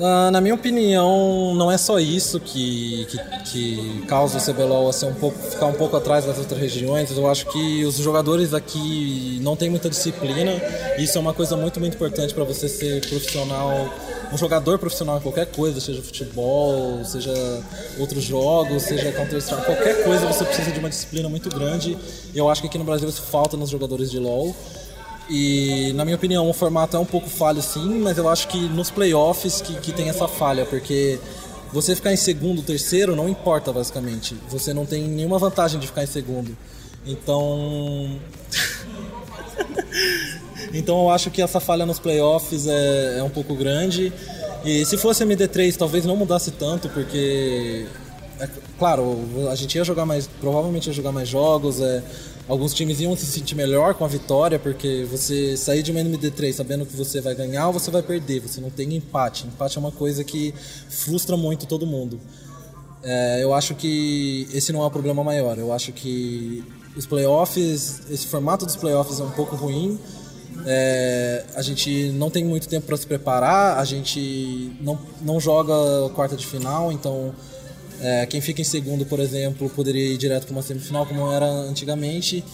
Ah, na minha opinião, não é só isso que, que, que causa o CBLOL a ser um pouco, ficar um pouco atrás das outras regiões. Eu acho que os jogadores aqui não têm muita disciplina. Isso é uma coisa muito, muito importante para você ser profissional, um jogador profissional em qualquer coisa, seja futebol, seja outros jogos, seja Counter-Strike, qualquer coisa você precisa de uma disciplina muito grande. E eu acho que aqui no Brasil isso falta nos jogadores de LoL. E na minha opinião o formato é um pouco falho sim, mas eu acho que nos playoffs que, que tem essa falha, porque você ficar em segundo, terceiro, não importa basicamente. Você não tem nenhuma vantagem de ficar em segundo. Então. então eu acho que essa falha nos playoffs é, é um pouco grande. E se fosse MD3 talvez não mudasse tanto, porque. É, claro, a gente ia jogar mais. Provavelmente ia jogar mais jogos. É, alguns times iam se sentir melhor com a vitória, porque você sair de uma MD3 sabendo que você vai ganhar ou você vai perder, você não tem empate. Empate é uma coisa que frustra muito todo mundo. É, eu acho que esse não é o problema maior. Eu acho que os playoffs, esse formato dos playoffs é um pouco ruim. É, a gente não tem muito tempo para se preparar, a gente não, não joga quarta de final, então é, quem fica em segundo, por exemplo, poderia ir direto para uma semifinal, como era antigamente,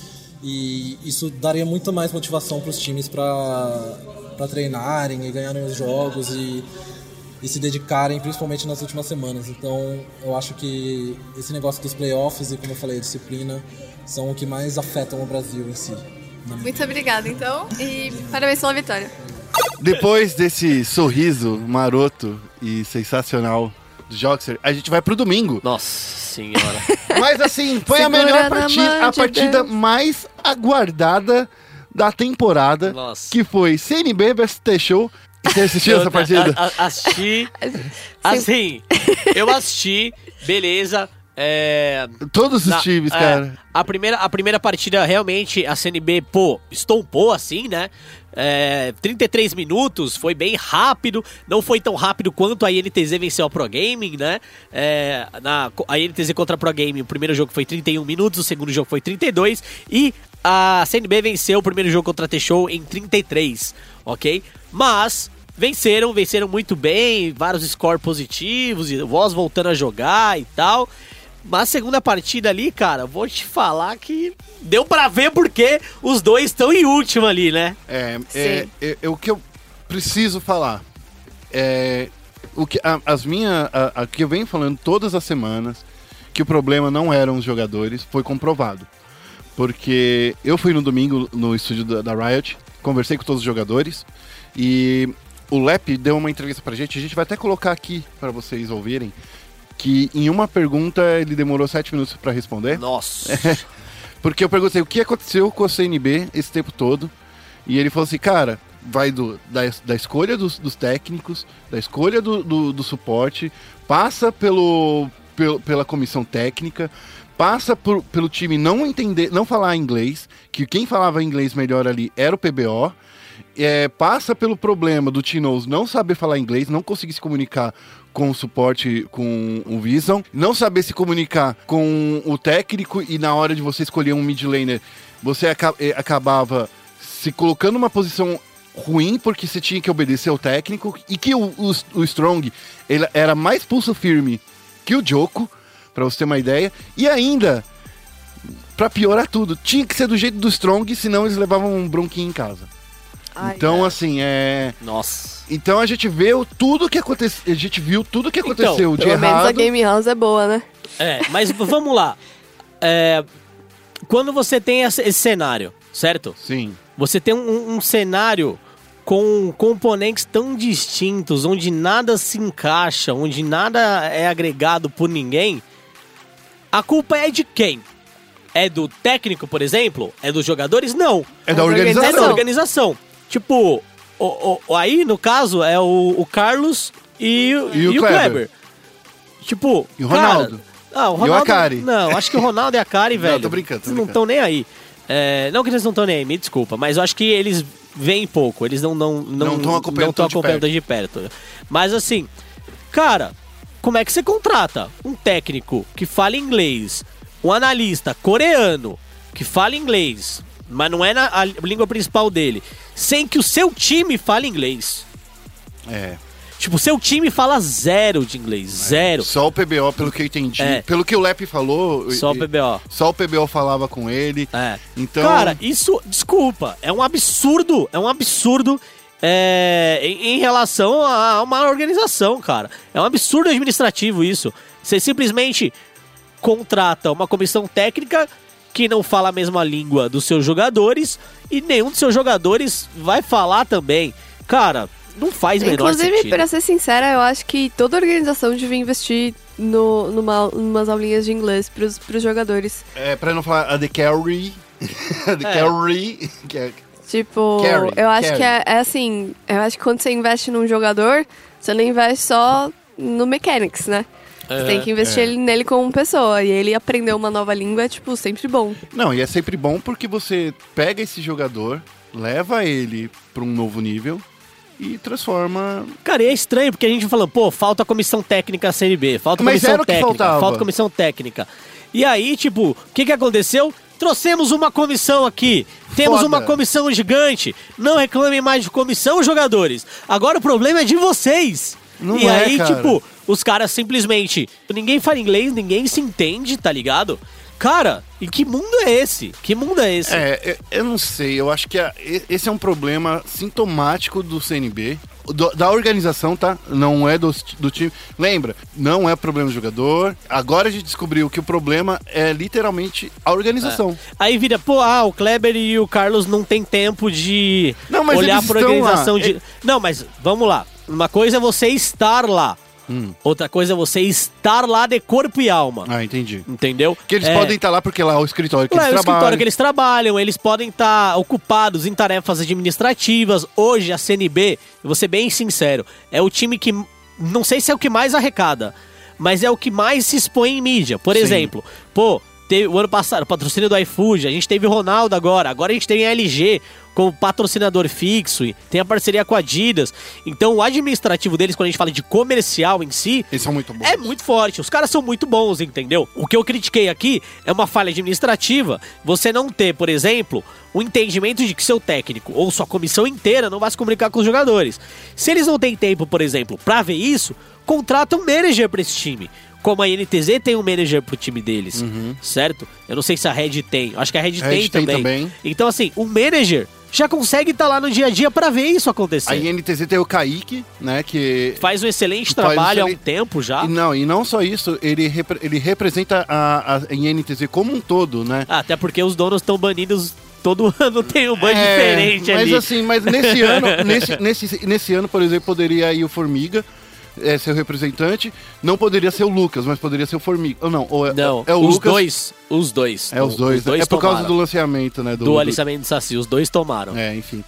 e isso daria muito mais motivação para os times para treinarem e ganharem os jogos e, e se dedicarem, principalmente nas últimas semanas. Então, eu acho que esse negócio dos playoffs e, como eu falei, a disciplina são o que mais afetam o Brasil em si. Muito obrigada, então, e parabéns pela vitória. Depois desse sorriso maroto e sensacional do Joxer, a gente vai pro domingo. Nossa senhora. Mas assim, foi a melhor partida, a partida Deus. mais aguardada da temporada, Nossa. que foi CNB vs T-Show. Você assistiu essa partida? A- a- assisti. Assim, eu assisti, beleza. É, Todos os na- times, é, cara. a, primeira, a primeira partida, realmente, a CNB, pô, estompou assim, né? É, 33 minutos, foi bem rápido. Não foi tão rápido quanto a INTZ venceu a Pro Gaming, né? É, na, a INTZ contra a Pro Gaming, o primeiro jogo foi 31 minutos, o segundo jogo foi 32. E a CNB venceu o primeiro jogo contra a T-Show em 33, ok? Mas venceram, venceram muito bem, vários scores positivos, e voz voltando a jogar e tal. Mas a segunda partida ali, cara, vou te falar que deu pra ver porque os dois estão em último ali, né? É, é, é, é o que eu preciso falar. É, o que, a- as minhas. A, a que eu venho falando todas as semanas, que o problema não eram os jogadores, foi comprovado. Porque eu fui no domingo no estúdio da, da Riot, conversei com todos os jogadores e o Lep deu uma entrevista pra gente. A gente vai até colocar aqui pra vocês ouvirem. Que em uma pergunta ele demorou sete minutos pra responder. Nossa. Porque eu perguntei o que aconteceu com a CNB esse tempo todo. E ele falou assim, cara, vai do, da, da escolha dos, dos técnicos, da escolha do, do, do suporte, passa pelo, pelo- pela comissão técnica, passa por- pelo time não entender, não falar inglês, que quem falava inglês melhor ali era o PBO. É, passa pelo problema do Tinoz não saber falar inglês, não conseguir se comunicar com o suporte, com o Vision, não saber se comunicar com o técnico e na hora de você escolher um mid laner, você aca- eh, acabava se colocando numa posição ruim porque você tinha que obedecer ao técnico e que o, o, o Strong ele era mais pulso firme que o Joko, pra você ter uma ideia, e ainda Pra piorar tudo, tinha que ser do jeito do Strong, senão eles levavam um bronquinho em casa. Ai, então, assim, é. Nossa. Então a gente vê o- tudo que aconteceu. A gente viu tudo que aconteceu de Pelo menos a errado. Game House é boa, né? É, mas vamos lá. É, quando você tem esse cenário, certo? Sim. Você tem um, um cenário com componentes tão distintos, onde nada se encaixa, onde nada é agregado por ninguém. A culpa é de quem? É do técnico, por exemplo? É dos jogadores? Não. É da da É organização. da organização. Tipo, o, o- aí no caso é o, o Carlos e, o- E e o Kleber. Kleber. Tipo, E o cara, Ronaldo. ah, o E o Ronaldo. Akari. Não, acho que o Ronaldo e a Kari, Não, velho. tô brincando, tô Eles não brincando. estão nem aí. É, não que eles não estão nem aí, me desculpa, mas eu acho que eles veem pouco. Eles não não não Não tão acompanhando não tão de acompanhando de perto. Mas assim, cara, como é que você contrata um técnico que fala inglês, um analista coreano que fala inglês, mas não é na, a língua principal dele, sem que o seu time fale inglês? É. Tipo, seu time fala zero de inglês, zero. Só o PBO, pelo que eu entendi. É. Pelo que o Lep falou. Só o PBO. Só o PBO falava com ele. É. Então. Cara, isso, desculpa, é um absurdo, é um absurdo é, em, em relação a uma organização, cara. É um absurdo administrativo isso. Você simplesmente contrata uma comissão técnica que não fala a mesma língua dos seus jogadores e nenhum dos seus jogadores vai falar também. Cara, não faz menor Inclusive, sentido. pra ser sincera, eu acho que toda organização devia investir no, numa, numas aulinhas de inglês pros, pros jogadores. É, pra não falar a The Carry. a The É. Carry. Que é, Tipo, Carry, eu acho carry. que é, é assim, eu acho que quando você investe num jogador, você não investe só no mechanics, né? Você tem que investir é. ele- nele como pessoa. E ele aprender uma nova língua é, tipo, sempre bom. Não, e é sempre bom porque você pega esse jogador, leva ele pra um novo nível e transforma. Cara, e é estranho, porque a gente falando, pô, falta comissão técnica CNB, falta Mas comissão era o que técnica, faltava. falta comissão técnica. E aí, tipo, o que que aconteceu? Trouxemos uma comissão aqui. Temos Foda. uma comissão gigante. Não reclamem mais de comissão, jogadores. Agora o problema é de vocês. Não e é, aí, cara. tipo, os caras simplesmente. Ninguém fala inglês, ninguém se entende, tá ligado? Cara, e que mundo é esse? Que mundo é esse? É, é, eu não sei, eu acho que a- esse é um problema sintomático do CNB. Do- da organização, tá? Não é do, do time. Lembra, não é problema do jogador. Agora a gente descobriu que o problema é literalmente a organização. Aí vira, pô, ah, o Kleber e o Carlos não tem tempo de Não, olhar estão organização de. Não, mas vamos lá. Uma coisa é você estar lá. Hum. Outra coisa é você estar lá de corpo e alma. Ah, entendi. Entendeu? Que eles É, podem estar lá porque lá é o escritório que Lá é o eles escritório trabalham. que eles trabalham, eles podem estar ocupados em tarefas administrativas. Hoje, a CNB, vou ser bem sincero, é o time que. Não sei se é o que mais arrecada, mas é o que mais se expõe em mídia. Por Sim. exemplo, pô, teve o ano passado, o patrocínio do iFood, a gente teve o Ronaldo agora, agora a gente tem a LG como patrocinador fixo, e tem a parceria com a Adidas. Então o administrativo deles, quando a gente fala de comercial em si, Eles são muito bons. é muito forte. Os caras são muito bons, entendeu? O que eu critiquei aqui é uma falha administrativa. Você não ter, por exemplo, o entendimento de que seu técnico ou sua comissão inteira não vai se comunicar com os jogadores. Se eles não têm tempo, por exemplo, pra ver isso, contrata um manager pra esse time. Como a NTZ tem um manager pro time deles, certo? Eu não sei se a Red tem. Acho que a Red, Red tem, tem também. também. Então, assim, o manager já consegue estar lá no dia a dia pra ver isso acontecer. A INTZ tem o Kaique, né? Que. Faz um excelente Faz um trabalho há um excelente- tempo já. E não, e não só isso, ele, repre- ele representa a, a INTZ como um todo, né? Ah, Até porque os donos estão banidos. Todo ano tem um ban É, diferente mas ali. assim, mas nesse ano, nesse, nesse, nesse ano, por exemplo, poderia ir o Formiga, é, ser o representante. Não poderia ser o Lucas, mas poderia ser o Formiga. Ou não, ou é, Não, é o os Lucas. dois. Os dois. É os dois. é por causa do lançamento, né? do, aliciamento do Saci. Os dois tomaram. É, enfim.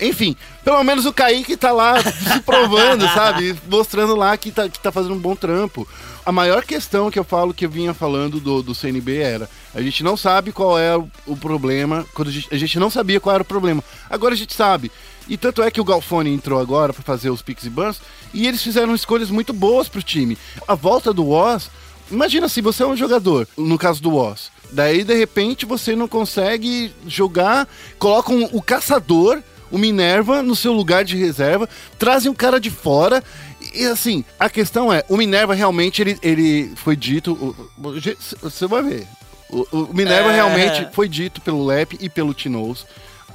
Enfim, pelo menos o Kaique tá lá se provando, sabe? Mostrando lá que tá, que tá fazendo um bom trampo. A maior questão que eu falo, que eu vinha falando do, do CNB era, a gente não sabe qual é o, o problema, quando a gente, a gente não sabia qual era o problema. Agora a gente sabe. E tanto é que o Galfone entrou agora pra fazer os picks e bans, e eles fizeram escolhas muito boas pro time. A volta do Woz, imagina se você é um jogador, no caso do Woz, daí de repente você não consegue jogar, colocam o caçador, o Minerva no seu lugar de reserva, trazem um cara de fora. E assim, a questão é, o Minerva realmente ele, ele foi dito. Você vai ver. O, o Minerva É. realmente foi dito pelo Lep e pelo Tinoz.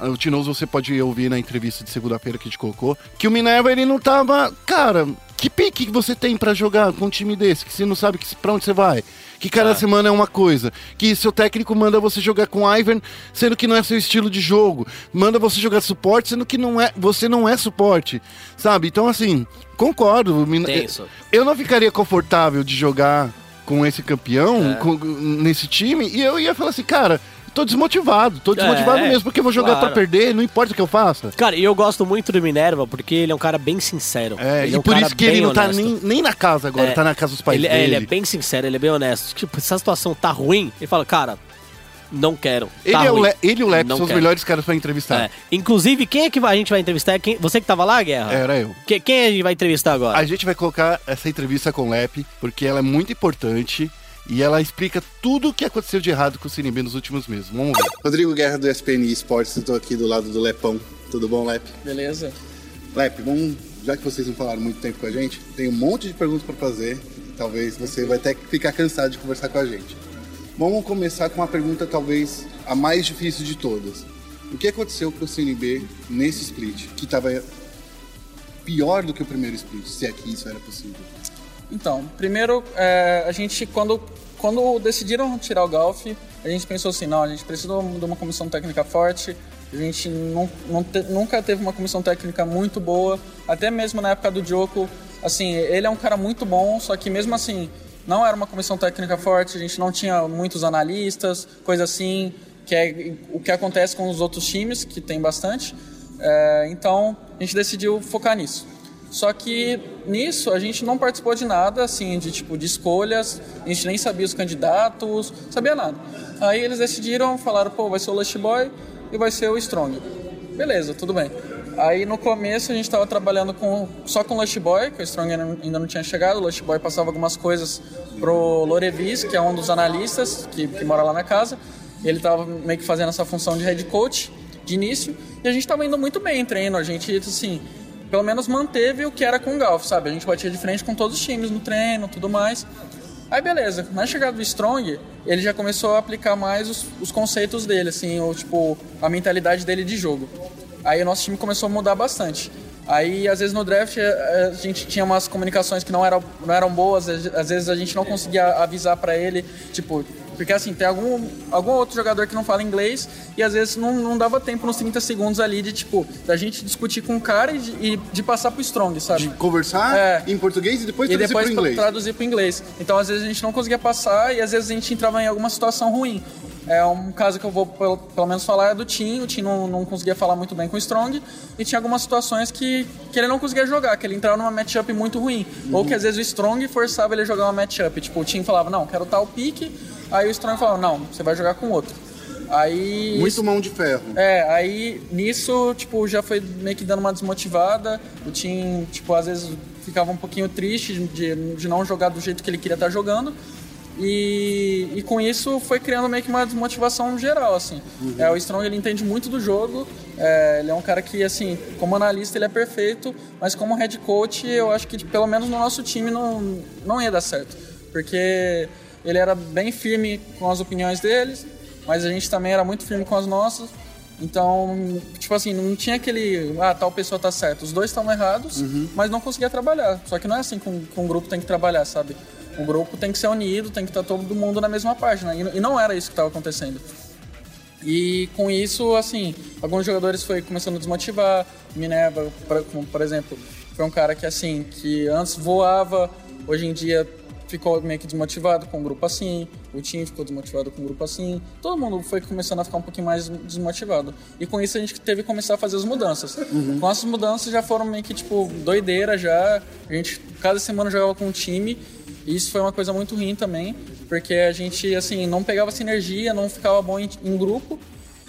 O Tinoz você pode ouvir na entrevista de segunda-feira que a gente colocou. Que o Minerva ele não tava. Cara, que pique que você tem pra jogar com um time desse? Que você não sabe que, pra onde você vai? Que cada semana é uma coisa. Que seu técnico manda você jogar com Ivan, sendo que não é seu estilo de jogo. Manda você jogar suporte, sendo que não é, você não é suporte. Sabe? Então, assim, concordo. Tenso. Eu não ficaria confortável de jogar com esse campeão, É. com- nesse time, e eu ia falar assim, cara, tô desmotivado, tô desmotivado É, mesmo, porque eu vou jogar claro. pra perder, não importa o que eu faça. Cara, e eu gosto muito do Minerva porque ele é um cara bem sincero. É, Ele e um por isso que ele não tá honesto. nem, nem na casa agora, É, tá na casa dos pais ele, é, dele. ele é bem sincero, ele é bem honesto. Tipo, se a situação tá ruim, ele fala, cara, não quero. Ele, tá é o. Le, ele e o Lep são os quero. melhores caras pra entrevistar. É. Inclusive, quem é que a gente vai entrevistar? Quem- você que tava lá, Guerra? Era eu. Que- quem a gente vai entrevistar agora? A gente vai colocar essa entrevista com o Lep, porque ela é muito importante e ela explica tudo o que aconteceu de errado com o CNB nos últimos meses. Vamos ver. Rodrigo Guerra do SPN Esportes, eu tô aqui do lado do Lepão. Tudo bom, Lep? Beleza? Lep, vamos, já que vocês não falaram muito tempo com a gente, tem um monte de perguntas para fazer. Talvez você vai até ficar cansado de conversar com a gente. Vamos começar com uma pergunta talvez a mais difícil de todas. O que aconteceu com o CNB nesse split, que estava pior do que o primeiro split, se é que isso era possível? Então, primeiro, é, a gente, quando, quando decidiram tirar o Golf, a gente pensou assim, não, a gente precisa de uma comissão técnica forte, a gente não, não te- nunca teve uma comissão técnica muito boa, até mesmo na época do Joko, assim, ele é um cara muito bom, só que mesmo assim, não era uma comissão técnica forte, a gente não tinha muitos analistas, coisa assim, que é o que acontece com os outros times, que tem bastante, É, então a gente decidiu focar nisso. Só que nisso a gente não participou de nada, assim, de tipo de escolhas, a gente nem sabia os candidatos, sabia nada. Aí eles decidiram, falaram, pô, vai ser o Lush Boy e vai ser o Strong. Beleza, tudo bem. Aí no começo a gente estava trabalhando com, só com o Lush Boy, que o Strong ainda não- tinha chegado, o Lush Boy passava algumas coisas pro Lorevis, que é um dos analistas que, que mora lá na casa. Ele estava meio que fazendo essa função de head coach de início, e a gente estava indo muito bem em treino, a gente, assim, pelo menos manteve o que era com o Golf, sabe? A gente batia de frente com todos os times no treino, tudo mais. Aí beleza, na chegada do Strong, ele já começou a aplicar mais os, os conceitos dele, assim, o, tipo, a mentalidade dele de jogo. Aí o nosso time começou a mudar bastante. Aí, às vezes, no draft, eh, a gente tinha umas comunicações que não eram, não eram boas, às vezes a gente não conseguia avisar pra ele, tipo, porque assim, tem algum, algum outro jogador que não fala inglês e às vezes não, não dava tempo nos 30 segundos ali de, tipo, da gente discutir com o cara e de, e de passar pro Strong, sabe? De conversar É. em português e depois e traduzir depois pro inglês. traduzir para inglês. Então, às vezes a gente não conseguia passar e às vezes a gente entrava em alguma situação ruim. É um caso que eu vou pelo, pelo menos falar é do Tim. O Tim não, não conseguia falar muito bem com o Strong e tinha algumas situações que, que ele não conseguia jogar, que ele entrava numa matchup muito ruim. Ou que às vezes o Strong forçava ele a jogar uma matchup. Tipo, o Tim falava, não, quero tal pique. Aí o Strong falou, não, você vai jogar com outro. Aí. Muito mão de ferro. É, aí nisso, tipo, já foi meio que dando uma desmotivada. O time, tipo, às vezes ficava um pouquinho triste de, de não jogar do jeito que ele queria estar jogando. E, e com isso foi criando meio que uma desmotivação geral, assim. É, o Strong ele entende muito do jogo, é, ele é um cara que, assim, como analista ele é perfeito, mas como head coach eu acho que pelo menos no nosso time não, não ia dar certo. Porque ele era bem firme com as opiniões deles, mas a gente também era muito firme com as nossas. Então, tipo assim, não tinha aquele, ah, tal pessoa tá certa. Os dois estavam errados, mas não conseguia trabalhar. Só que não é assim que um, que um grupo tem que trabalhar, sabe? O grupo tem que ser unido, tem que estar todo mundo na mesma página. E, e não era isso que estava acontecendo. E com isso, assim, alguns jogadores foi começando a desmotivar. Minerva, por, por exemplo, foi um cara que, assim, que antes voava, hoje em dia ficou meio que desmotivado com um grupo assim, o time ficou desmotivado com um grupo assim, todo mundo foi começando a ficar um pouquinho mais desmotivado. E com isso a gente teve que começar a fazer as mudanças. Com essas mudanças já foram meio que tipo doideira já. A gente cada semana jogava com um time, e isso foi uma coisa muito ruim também, porque a gente assim não pegava sinergia, não ficava bom em, em grupo.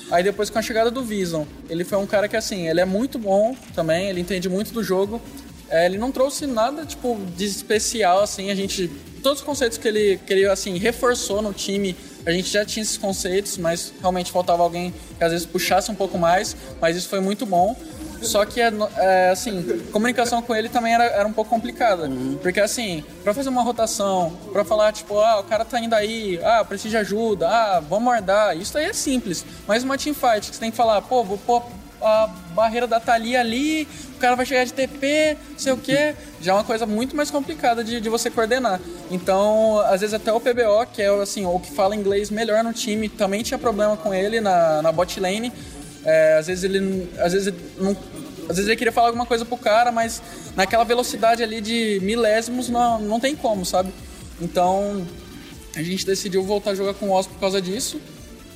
Aí depois com a chegada do Vision, ele foi um cara que assim, ele é muito bom também, ele entende muito do jogo. É, ele não trouxe nada tipo de especial assim, a gente todos os conceitos que ele, que ele assim, reforçou no time, a gente já tinha esses conceitos, mas realmente faltava alguém que às vezes puxasse um pouco mais, mas isso foi muito bom. Só que, é, assim, comunicação com ele também era, era um pouco complicada. Porque, assim, pra fazer uma rotação, pra falar, tipo, ah, o cara tá indo aí, ah, precisa de ajuda, ah, vamos guardar, isso aí é simples. Mas uma teamfight, que você tem que falar, pô, vou pôr a barreira da Thalia ali, o cara vai chegar de TP, sei o quê. Já é uma coisa muito mais complicada de, de você coordenar. Então, às vezes até o PBO, que é assim, o que fala inglês melhor no time, também tinha problema com ele na, na bot lane. É, às vezes ele. Às vezes não. Às vezes ele queria falar alguma coisa pro cara, mas naquela velocidade ali de milésimos não, não tem como, sabe? Então a gente decidiu voltar a jogar com o Oz por causa disso.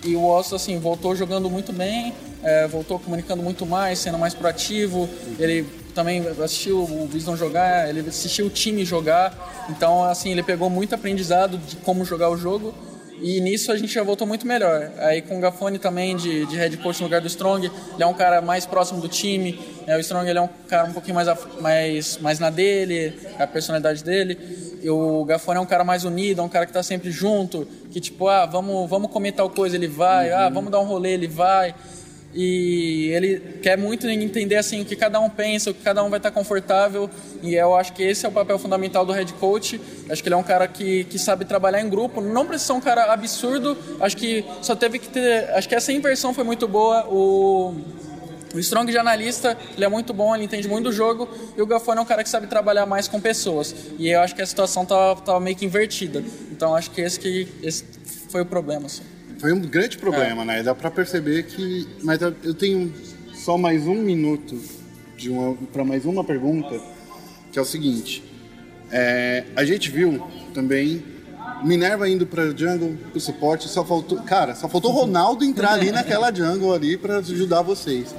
E o Oz, assim, voltou jogando muito bem, é, voltou comunicando muito mais, sendo mais proativo. Ele também assistiu o Visão jogar, ele assistiu o time jogar. Então, assim, ele pegou muito aprendizado de como jogar o jogo. E nisso a gente já voltou muito melhor. Aí com o Gafone também de, de head coach no lugar do Strong, ele é um cara mais próximo do time. É, o Strong ele é um cara um pouquinho mais, mais, mais na dele, a personalidade dele. E o Gafone é um cara mais unido, é um cara que tá sempre junto, que tipo, ah, vamos, vamos comer tal coisa, ele vai, ah, vamos dar um rolê, ele vai. E ele quer muito entender assim o que cada um pensa, o que cada um vai estar confortável. E eu acho que esse é o papel fundamental do head coach. Acho que ele é um cara que, que sabe trabalhar em grupo. Não precisa ser um cara absurdo. Acho que só teve que ter. Acho que essa inversão foi muito boa. O, o Strong de analista, ele é muito bom, ele entende muito do jogo. E o Gafone é um cara que sabe trabalhar mais com pessoas. E eu acho que a situação tava, tava meio que invertida. Então acho que esse, que esse foi o problema. Assim. Foi um grande problema, É. né? Dá pra perceber que. Mas eu- tenho só mais um minuto de uma para mais uma pergunta, que é o seguinte: É, a gente viu também Minerva indo pra jungle, pro suporte, só faltou, cara, só faltou o Ronaldo entrar ali naquela jungle ali para ajudar vocês.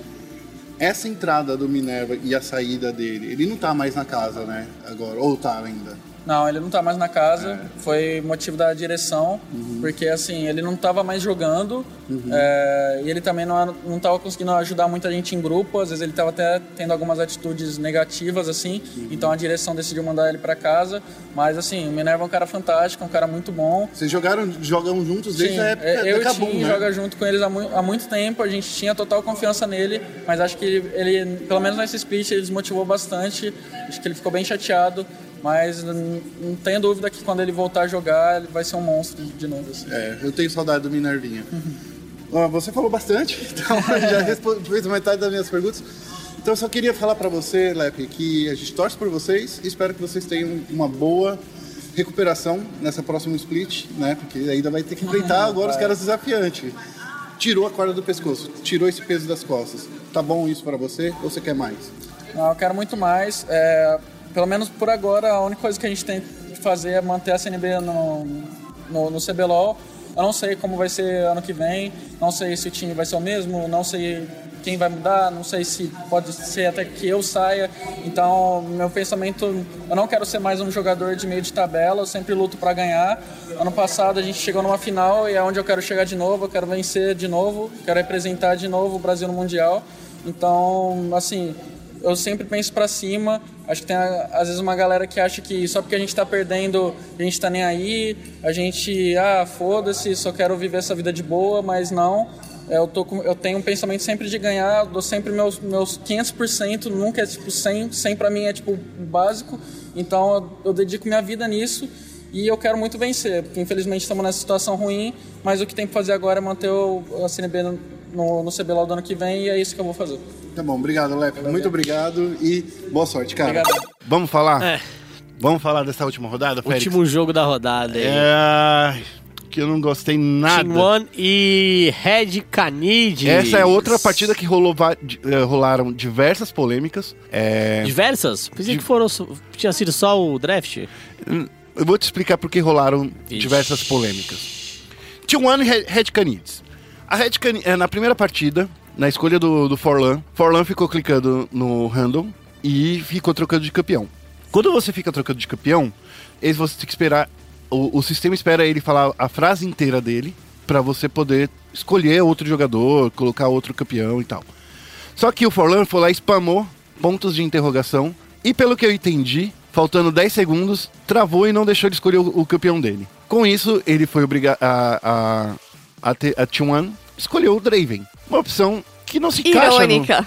Essa entrada do Minerva e a saída dele, ele não tá mais na casa, né? Agora, ou tá ainda? Não, ele não tá mais na casa. Foi motivo da direção, porque assim, ele não tava mais jogando. é, e ele também não, não tava conseguindo ajudar muita gente em grupo. Às vezes ele tava até tendo algumas atitudes negativas, assim. Então a direção decidiu mandar ele pra casa. Mas assim, o Minerva é um cara fantástico, é um cara muito bom. Vocês jogaram, jogam juntos desde Sim, a época é, eu da Kabum, né? joga junto com eles há, mu- há muito tempo, a gente tinha total confiança nele, mas acho que ele, ele, pelo menos nesse split, ele desmotivou bastante, acho que ele ficou bem chateado, mas não, tenho dúvida que quando ele voltar a jogar, ele vai ser um monstro de novo. assim. É, eu tenho saudade do Minervinha. Ó, você falou bastante, então já fez metade das minhas perguntas. Então eu só queria falar pra você, Lepe, que a gente torce por vocês e espero que vocês tenham uma boa recuperação nessa próxima split, né? Porque ainda vai ter que enfrentar agora os caras desafiantes. Tirou a corda do pescoço, tirou esse peso das costas. Tá bom isso pra você ou você quer mais? Não, eu quero muito mais. É, pelo menos por agora, a única coisa que a gente tem que fazer é manter a CNB no, no, no CBLOL. Eu não sei como vai ser ano que vem, não sei se o time vai ser o mesmo, não sei quem vai mudar, não sei se pode ser até que eu saia. Então, meu pensamento, eu não quero ser mais um jogador de meio de tabela, eu sempre luto para ganhar. Ano passado a gente chegou numa final e é onde eu quero chegar de novo, eu quero vencer de novo, quero representar de novo o Brasil no Mundial. Então, assim, eu sempre penso para cima. Acho que tem às vezes uma galera que acha que só porque a gente tá perdendo, a gente tá nem aí, a gente, ah, foda-se, só quero viver essa vida de boa, mas não. É, Eu, tô com- eu tenho um pensamento sempre de ganhar, dou sempre meus, meus 500%, nunca é tipo 100, 100 pra mim é tipo básico. Então eu, eu dedico minha vida nisso e eu quero muito vencer, porque infelizmente estamos nessa situação ruim, mas o que tem que fazer agora é manter o, a CNB no, no, CBLOL do ano que vem e é isso que eu vou fazer. Tá bom, obrigado, Lepe. Muito obrigado e boa sorte, cara. Obrigado. Vamos falar? É. Vamos falar dessa última rodada, Félix? Último jogo da rodada aí. É... Que eu não gostei nada. Team One e Red Canids. Essa é outra partida que rolou, eh, rolaram diversas polêmicas. É... Diversas? Pensei que foram, tinha sido só o draft. Eu vou te explicar por que rolaram Vixe. diversas polêmicas. T1 e Red- Red Canids. A Red Cani- eh, na primeira partida, na escolha do, do Forlan, Forlan ficou clicando no random e ficou trocando de campeão. Quando você fica trocando de campeão, eles você tem que esperar. O, o sistema espera ele falar a frase inteira dele pra você poder escolher outro jogador, colocar outro campeão e tal. Só que o Forlan foi lá e spamou pontos de interrogação. E pelo que eu entendi, faltando 10 segundos, travou e não deixou ele escolher o, o campeão dele. Com isso, ele foi obrigado a, a, ter- a T1 escolheu o Draven. Uma opção que não se encaixa. Irônica.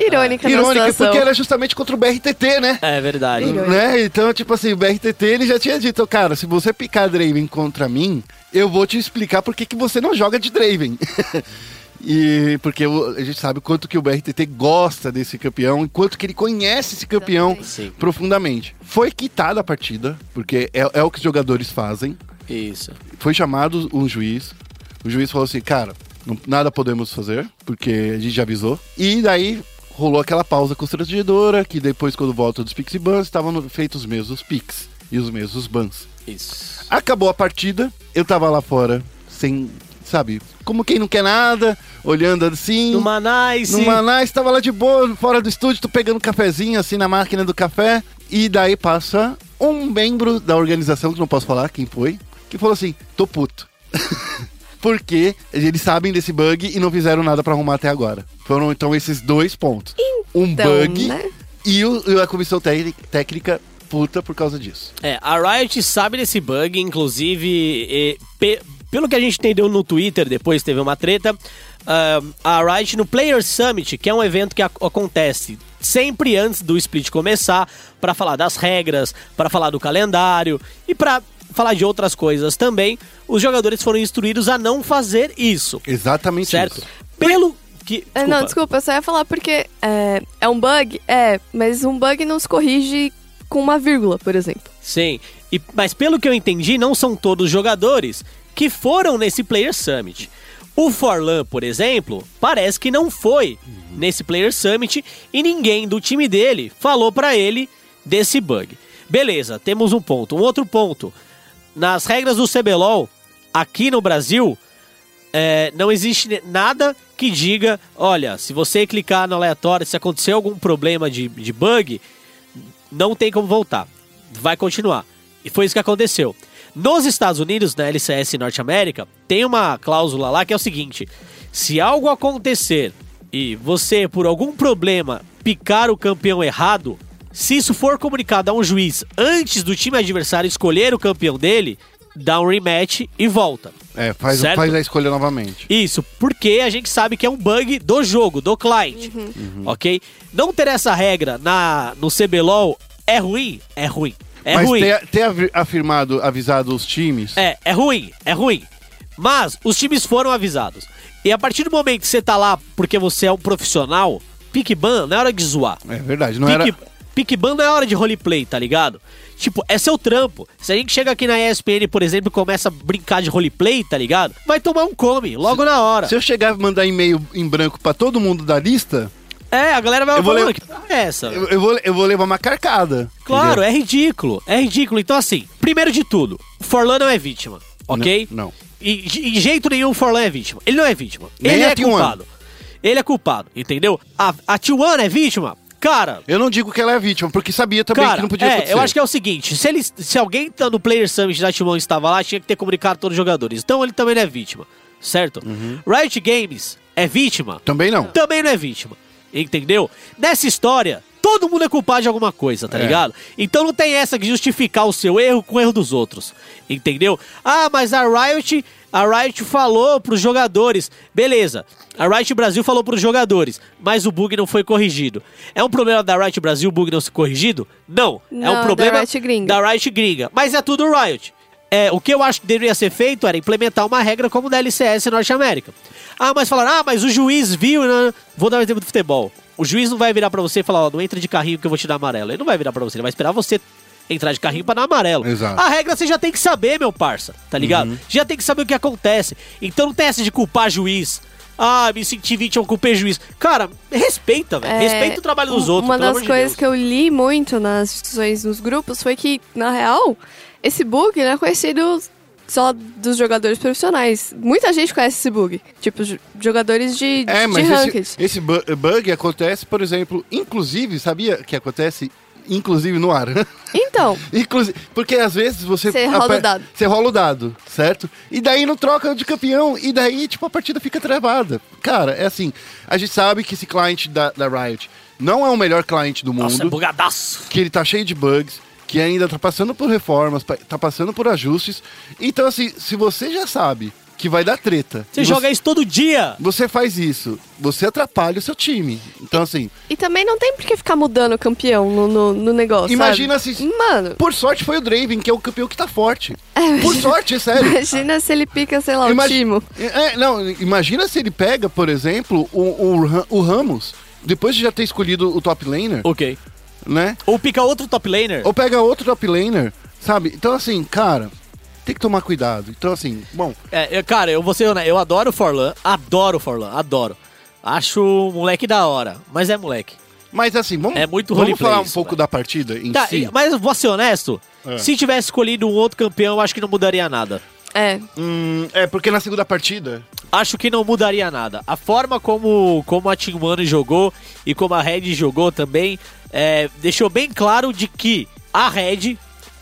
Irônica, No... Irônica, situação. porque era justamente contra o BRTT, né? É verdade. Né? Então, tipo assim, o BRTT ele já tinha dito, cara, se você picar Draven contra mim, eu vou te explicar por que, que você não joga de Draven. e porque a gente sabe o quanto que o BRTT gosta desse campeão e quanto que ele conhece esse campeão. Sim. profundamente. Foi quitada a partida, porque é, é o que os jogadores fazem. Isso. Foi chamado um juiz. O juiz falou assim, cara, não- nada podemos fazer, porque a gente já avisou. E daí rolou aquela pausa constrangedora, que depois, quando volta dos Pix e Bans, estavam no- feitos os mesmos Pix e os mesmos Bans. Isso. Acabou a partida, eu tava lá fora, sem, sabe, como quem não quer nada, olhando assim. Numa nice. Numa nice, tava lá de boa, fora do estúdio, tô pegando um cafezinho assim na máquina do café. E daí passa um membro da organização, que não posso falar quem foi, que falou assim: tô puto. Porque eles sabem desse bug e não fizeram nada pra arrumar até agora. Foram então esses dois pontos. um Então, bug né? e, o- e a comissão técnica- puta por causa disso. É, a Riot sabe desse bug, inclusive, eh, pe- pelo que a gente entendeu no Twitter, depois teve uma treta, ah, a Riot no Player Summit, que é um evento que ac- acontece sempre antes do split começar, para falar das regras, para falar do calendário e para falar de outras coisas também, os jogadores foram instruídos a não fazer isso, Exatamente certo? isso. Pelo que... É, não, desculpa, eu só ia falar porque é, é um bug? É, mas um bug não se corrige com uma vírgula, por exemplo. Sim, e, mas pelo que eu entendi, não são todos jogadores que foram nesse Player Summit. O Forlan, por exemplo, parece que não foi nesse Player Summit e ninguém do time dele falou pra ele desse bug. Beleza, temos um ponto. Um outro ponto. Nas regras do CBLOL, aqui no Brasil, é, não existe nada que diga, olha, se você clicar no aleatório, se acontecer algum problema de, de bug, não tem como voltar. Vai continuar. E foi isso que aconteceu. Nos Estados Unidos, na LCS Norte América, tem uma cláusula lá que é o seguinte: se algo acontecer e você, por algum problema, picar o campeão errado, se isso for comunicado a um juiz antes do time adversário escolher o campeão dele, dá um rematch e volta. É, faz, Certo? faz a escolha novamente. Isso, porque a gente sabe que é um bug do jogo, do client. Ok? Não ter essa regra na, no CBLOL é ruim? É ruim. É Mas ruim. ter, ter afirmado, avisado os times. É, é ruim, é ruim. Mas os times foram avisados. E a partir do momento que você tá lá porque você é um profissional, pique ban não é hora de zoar. É verdade, não pique, era. Pique ban não é hora de roleplay, tá ligado? Tipo, é seu trampo. Se a gente chega aqui na ESPN, por exemplo, e começa a brincar de roleplay, tá ligado? Vai tomar um come, logo na hora. Se eu chegar e mandar e-mail em branco pra todo mundo da lista, É, a galera vai "Mano, que porra é essa? eu, eu vou, eu vou levar uma carcada. Claro, entendeu? é ridículo. É ridículo. Então, assim, primeiro de tudo, o Forlan não é vítima, ok? Não, não. em, em jeito nenhum o Forlan é vítima. Ele não é vítima. Nem ele é T1. culpado. Ele é culpado, entendeu? A, a T1 é vítima? Cara, Eu não digo que ela é vítima, porque sabia também Cara, que não podia é, acontecer. eu acho que é o seguinte, se, ele, se alguém tá no Player Summit da Timon estava lá, tinha que ter comunicado a todos os jogadores. Então ele também não é vítima, certo? Uhum. Riot Games é vítima? Também não. Também não é vítima, entendeu? Nessa história, todo mundo é culpado de alguma coisa, tá É. ligado? Então não tem essa de justificar o seu erro com o erro dos outros, entendeu? Ah, mas a Riot, a Riot falou pros jogadores, beleza. A Riot Brasil falou pros jogadores, mas o bug não foi corrigido. É um problema da Riot Brasil o bug não ser corrigido? Não. é Não, um da problema Riot gringa. da Riot gringa. Mas é tudo Riot. É, o que eu acho que deveria ser feito era implementar uma regra como da LCS Norte América. Ah, mas falaram, ah, mas o juiz viu, né? Vou dar um exemplo do futebol. O juiz não vai virar pra você e falar, ó, não entra de carrinho que eu vou te dar amarelo. Ele não vai virar pra você, ele vai esperar você entrar de carrinho pra dar amarelo. Exato. A regra você já tem que saber, meu parça, tá ligado? Já tem que saber o que acontece. Então não tem essa de culpar juiz. Ah, me senti vítima, culpei juiz. Cara, respeita, velho. É, Respeita o trabalho dos outros, Uma das de coisas Deus. que eu li muito nas discussões nos grupos foi que, na real, esse bug não é conhecido só dos jogadores profissionais. Muita gente conhece esse bug. Tipo, jo- jogadores de, É, de mas ranked. esse, esse bu- bug acontece, por exemplo, inclusive, sabia que acontece, inclusive no ar? Então, inclusive, porque às vezes você... Você rola aper- o dado. Você rola o dado, certo? E daí não troca de campeão, e daí, tipo, a partida fica travada. Cara, é assim, a gente sabe que esse cliente da, da Riot não é o melhor cliente do mundo. Nossa, é bugadaço. que ele tá cheio de bugs, que ainda tá passando por reformas, tá passando por ajustes. Então, assim, se você já sabe que vai dar treta, Você e joga isso todo dia. você faz isso, você atrapalha o seu time. Então, assim, e também não tem por que ficar mudando o campeão no, no, no negócio. Imagina sabe? se- Mano, por sorte foi o Draven, que é o campeão que tá forte. Por sorte, é sério. imagina se ele pica, sei lá, o Timo. É, não, imagina se ele pega, por exemplo, o, o, o Ramos, depois de já ter escolhido o top laner, Ok. né? Ou pica outro top laner. Ou pega outro top laner, sabe? Então, assim, cara, tem que tomar cuidado. Então, assim, bom, É, eu- cara, eu vou ser honesto, eu adoro o Forlan, adoro o Forlan, adoro. Acho o moleque da hora, mas é moleque. Mas assim, vamos, É muito vamos falar um isso, pouco velho. da partida em Tá, si. mas eu vou ser honesto, É. se tivesse escolhido um outro campeão, eu acho que não mudaria nada. É, Hum, é, porque na segunda partida. Acho que não mudaria nada. A forma como, como a Team One jogou e como a Red jogou também é, deixou bem claro de que a Red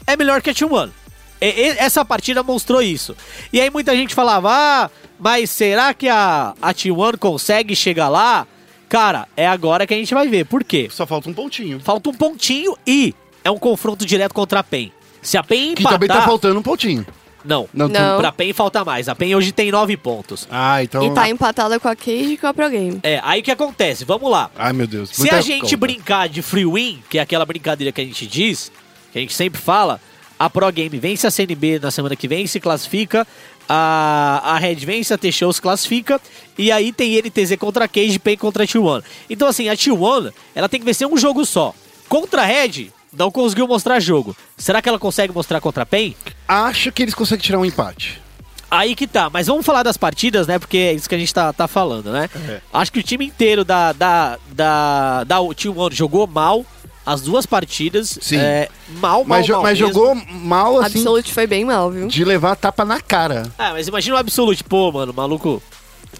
é melhor que a Team One. E- e- essa partida mostrou isso. E aí muita gente falava, ah, mas será que a, a Team One consegue chegar lá? Cara, é agora que a gente vai ver. Por quê? Só falta um pontinho. Falta um pontinho e é um confronto direto contra a PEN. Se a PEN Que empatar... também tá faltando um pontinho. Não, Não, Não. pra PEN falta mais. A PEN hoje tem nove pontos. Ah, então. e tá empatada com a Cage e com a Pro Game. É, aí o que acontece? Vamos lá. Ai, meu Deus. Se muita a gente conta. brincar de free win, que é aquela brincadeira que a gente diz, que a gente sempre fala, a Pro Game vence a CNB na semana que vem, se classifica, a, a Red vence a T-Show, se classifica, e aí tem NTZ contra a Cage, PEN contra a T1. Então assim, a T1, ela tem que vencer um jogo só. Contra a Red, não conseguiu mostrar jogo. Será que ela consegue mostrar contra a PEN? Acho que eles conseguem tirar um empate. Aí que tá, mas vamos falar das partidas, né? Porque é isso que a gente tá, tá falando, né? É. Acho que o time inteiro da, da, da, da Team One jogou mal as duas partidas. Sim. É, mal, mal, Mas, mal mas mesmo. jogou mal assim, Absolute foi bem mal, viu? de levar tapa na cara. Ah, mas imagina o Absolute, pô, mano, o maluco.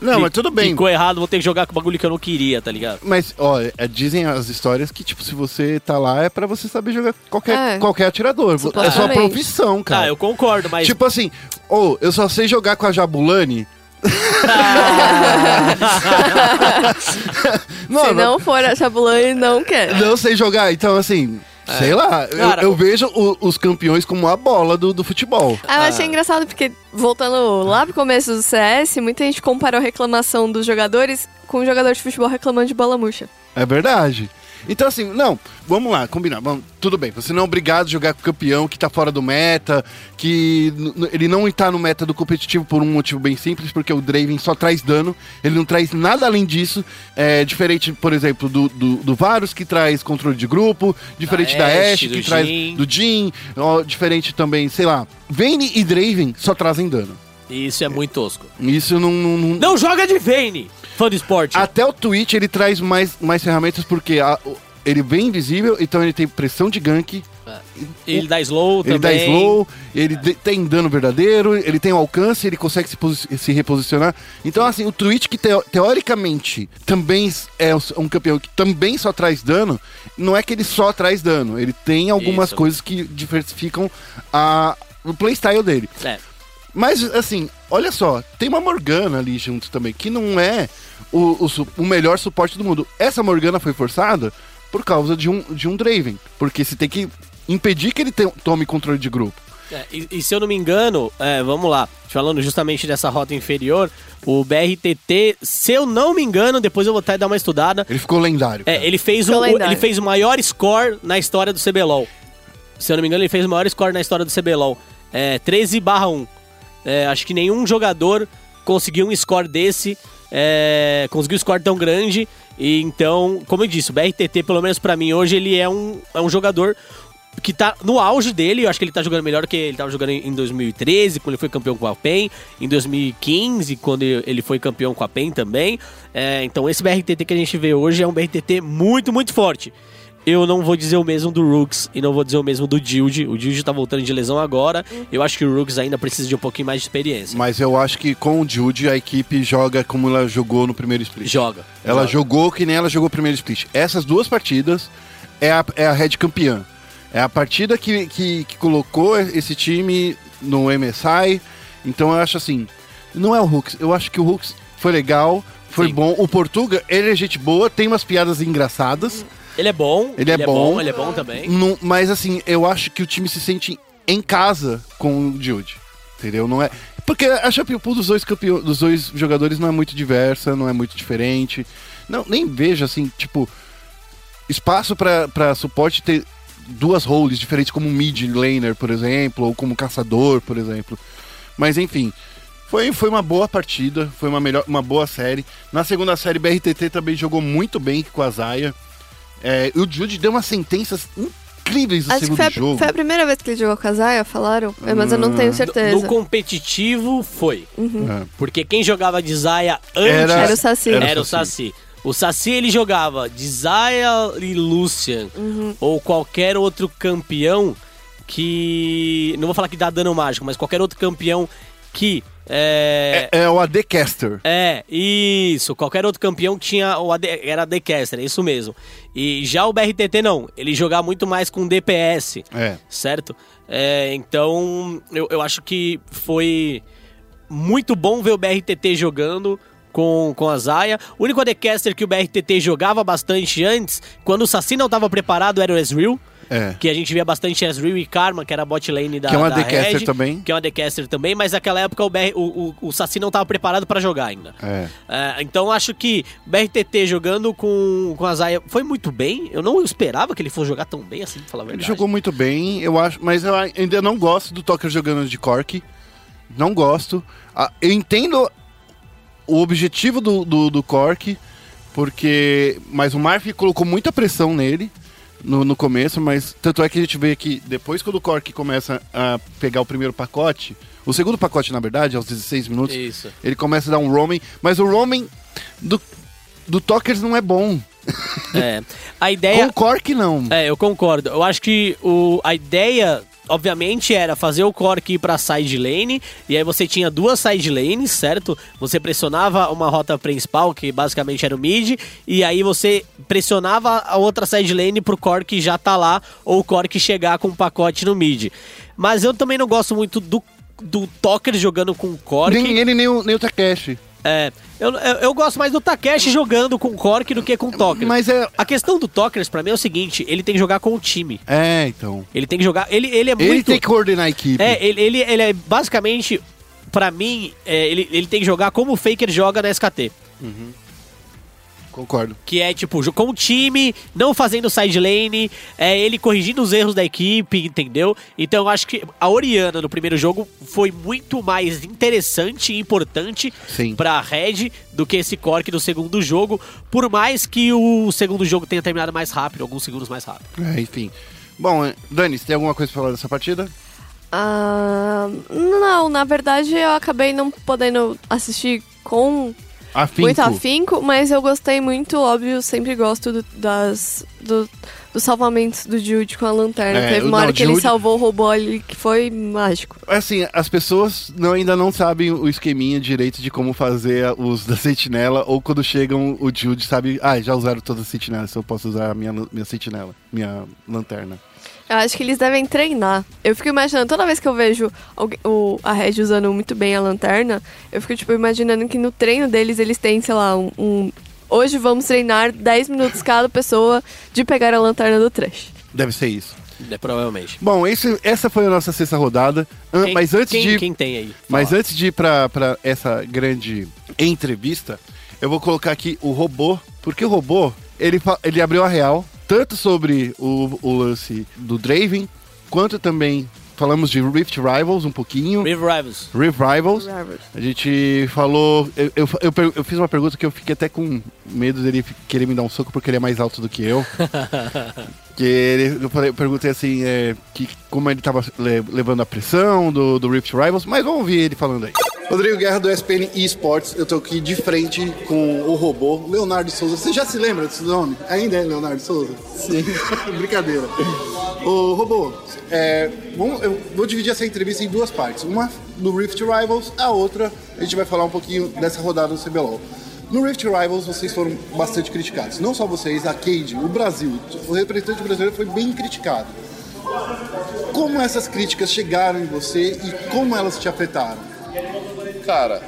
Não, mas tudo bem. Ficou errado, vou ter que jogar com o bagulho que eu não queria, tá ligado? Mas, ó, é, dizem as histórias que, tipo, se você tá lá é pra você saber jogar qualquer, É. qualquer atirador. É sua profissão, cara. Ah, eu concordo, mas. Tipo assim, ou eu só sei jogar com a Jabulani. não, Se não, for a Chabulani, não quer. não sei jogar. Então, assim, sei lá. eu- Cara, eu, o- vejo o- os campeões como a bola do, do futebol. Ah, eu achei engraçado porque, voltando lá pro começo do CS, muita gente comparou a reclamação dos jogadores com o jogador de futebol reclamando de bola murcha. É verdade. Então, assim, não, vamos lá, combinar. Vamos, tudo bem, você não é obrigado a jogar com o campeão que tá fora do meta, que ele não tá no meta do competitivo por um motivo bem simples, porque o Draven só traz dano, ele não traz nada além disso. É diferente, por exemplo, do, do, do Varus, que traz controle de grupo, diferente da, Da Ashe, que do traz do Jin, ó, diferente também, sei lá. Vayne e Draven só trazem dano. Isso é muito tosco. Isso não- não- não, Não joga de Vayne, fã do esporte. até o Twitch ele traz mais, mais ferramentas porque a- ele vem invisível, então ele tem pressão de gank. Ele dá slow Ele dá também. slow, ele de- tem dano verdadeiro, ele tem o alcance, ele consegue se, se reposicionar. Então, assim, o Twitch, que teo- teoricamente também é um campeão que também só traz dano, não é que ele só traz dano, ele tem algumas Isso. coisas que diversificam a, o playstyle dele. É. Mas, assim, olha só, tem uma Morgana ali junto também, que não é o, o, o melhor suporte do mundo. Essa Morgana foi forçada por causa de um, de um Draven, porque você tem que impedir que ele te- tome controle de grupo. É, e, e se eu não me engano, é, vamos lá, falando justamente dessa rota inferior, o BRTT, se eu não me engano, depois eu vou até dar uma estudada, Ele ficou lendário. é, ele, fez o, Ficou o- lendário. ele fez o maior score na história do CBLOL. Se eu não me engano, ele fez o maior score na história do CBLOL. É, 13 barra 1. É, acho que nenhum jogador conseguiu um score desse, é, conseguiu score tão grande. E então, como eu disse, o BRTT, pelo menos pra mim, hoje ele é um, é um jogador que tá no auge dele. Eu acho que ele tá jogando melhor que ele tava jogando em 2013, quando ele foi campeão com a PEN. Em 2015, quando ele foi campeão com a PEN também. É, então, esse BRTT que a gente vê hoje é um BRTT muito, muito forte. Eu não vou dizer o mesmo do Rooks e não vou dizer o mesmo do Dilde. O Dilde tá voltando de lesão agora. Eu acho que o Rooks ainda precisa de um pouquinho mais de experiência. Mas eu acho que com o Jude a equipe joga como ela jogou no primeiro split. Joga. Ela joga. jogou que nem ela jogou o primeiro split. Essas duas partidas é a, é a Red campeã. É a partida que, que, que colocou esse time no MSI. Então eu acho assim, não é o Hooks. Eu acho que o Hooks foi legal, foi Sim. bom. O Portuga, ele é gente boa, tem umas piadas engraçadas. Ele é bom. Ele é bom. Ele é bom também. Não- mas assim, eu acho que o time se sente em casa com o Jude. Entendeu? Não é. Porque a Champion Pool dos dois, campeão, dos dois jogadores não é muito diversa, não é muito diferente. Não, nem vejo assim, tipo, espaço pra pra suporte ter duas roles diferentes, como mid laner, por exemplo, ou como caçador, por exemplo. Mas enfim, foi, foi uma boa partida, foi uma, melhor, uma boa série. Na segunda série, BRTT também jogou muito bem com a Zaya. É, o Jude deu umas sentenças incríveis no Acho que segundo foi a, jogo. foi a primeira vez que ele jogou com a Zaya, falaram, É, mas eu não tenho No certeza. competitivo, foi. É. Porque quem jogava de Zaya antes Era- Era o Saci. era, era o Saci. Saci. O Saci ele jogava de Zaya e Lucian ou qualquer outro campeão que não vou falar que dá dano mágico, mas qualquer outro campeão que é, É, é o AD Caster. é, isso. Qualquer outro campeão tinha o AD, era AD Caster, é isso mesmo. E já o BRTT não, ele jogava muito mais com DPS É. certo? É, então, eu, eu acho que foi muito bom ver o BRTT jogando com, com a Zaya. O único ADcaster que o BRTT jogava bastante antes, quando o Saci não estava preparado, era o Ezreal. É. Que a gente via bastante Ezreal e Karma, que era a bot lane da Que é um da ADcaster Red, também. Que é um ADcaster também, mas naquela época o, BR, o, o, o Saci não estava preparado para jogar ainda. É. É, então acho que BRTT jogando com, com a Zaya foi muito bem. Eu não esperava que ele fosse jogar tão bem assim, pra falar a Ele verdade. jogou muito bem, eu acho, mas eu ainda não gosto do Tucker jogando de Cork. Não gosto. Ah, eu entendo o objetivo do, do, do Cork, porque. Mas o Marf colocou muita pressão nele no, no começo, mas tanto é que a gente vê que depois quando o Cork começa a pegar o primeiro pacote, o segundo pacote, na verdade, aos 16 minutos, Isso. ele começa a dar um roaming, mas o roaming do, do Tokers não é bom. É. A Com ideia. o Cork, não. É, eu concordo. Eu acho que o, a ideia, obviamente, era fazer o Cork ir pra side lane, e aí você tinha duas side lanes, certo? Você pressionava uma rota principal, que basicamente era o mid, e aí você pressionava a outra side lane pro Cork já tá lá, ou o Cork chegar com um pacote no mid. Mas eu também não gosto muito do, do Toker jogando com o Cork. Nem ele, nem o, nem o Takeshi. É, eu, eu, eu gosto mais do Takeshi jogando com o Cork do que com o Toker. Mas é. A questão do Tokers, pra mim, é o seguinte: ele tem que jogar com o time. É, então. Ele tem que jogar. Ele, ele é muito. Ele tem que coordenar a equipe. É, ele, ele, ele é basicamente. Pra mim, é, ele, ele tem que jogar como o Faker joga na SKT. Concordo. Que é, tipo, com o time, não fazendo side lane, é ele corrigindo os erros da equipe, entendeu? Então eu acho que a Oriana no primeiro jogo foi muito mais interessante e importante Sim. pra Red do que esse Cork do segundo jogo, por mais que o segundo jogo tenha terminado mais rápido, alguns segundos mais rápido. É, enfim. Bom, é, Dani, você tem alguma coisa pra falar dessa partida? Ah, não, na verdade eu acabei não podendo assistir com Afinco. muito afinco, mas eu gostei muito, óbvio, sempre gosto do- das, do- dos salvamentos do Jude com a lanterna. É, Teve uma hora não, que ele Jude- salvou o robô ali que foi mágico. Assim, as pessoas não, ainda não sabem o esqueminha direito de como fazer os da sentinela, ou quando chegam o Jude sabe, ah, já usaram todas as sentinelas, eu posso usar a minha, minha sentinela, minha lanterna. Eu acho que eles devem treinar. Eu fico imaginando, toda vez que eu vejo alguém- o, a Red usando muito bem a lanterna, eu fico, tipo, imaginando que no treino deles eles têm, sei lá, um. um- Hoje vamos treinar 10 minutos cada pessoa de pegar a lanterna do trash. Deve ser isso. É, provavelmente. Bom, esse, essa foi a nossa sexta rodada. Quem- mas antes quem, de. Quem tem aí? Mas Fala. antes de ir pra, pra essa grande entrevista, eu vou colocar aqui o robô, porque o robô, ele, ele abriu a real, tanto sobre o, o lance do Draven, quanto também falamos de Rift Rivals um pouquinho. Riv Rivals. Rift Rivals. A gente falou. Eu, eu, eu eu fiz uma pergunta que eu fiquei até com medo dele querer me dar um soco porque ele é mais alto do que eu. que ele, eu, falei, eu perguntei assim, é, que, como ele tava le- levando a pressão do, do Rift Rivals, mas vamos ouvir ele falando aí. Rodrigo Guerra do SPN Esports, eu tô aqui de frente com o robô Leonardo Souza. Você já se lembra desse nome? Ainda é Leonardo Souza? Sim. Brincadeira. O robô, é, vamos- eu vou dividir essa entrevista em duas partes. Uma do Rift Rivals, a outra a gente vai falar um pouquinho dessa rodada do CBLOL. No Rift Rivals vocês foram bastante criticados. Não só vocês, a Cade, o Brasil. O representante brasileiro foi bem criticado. Como essas críticas chegaram em você e como elas te afetaram? Cara,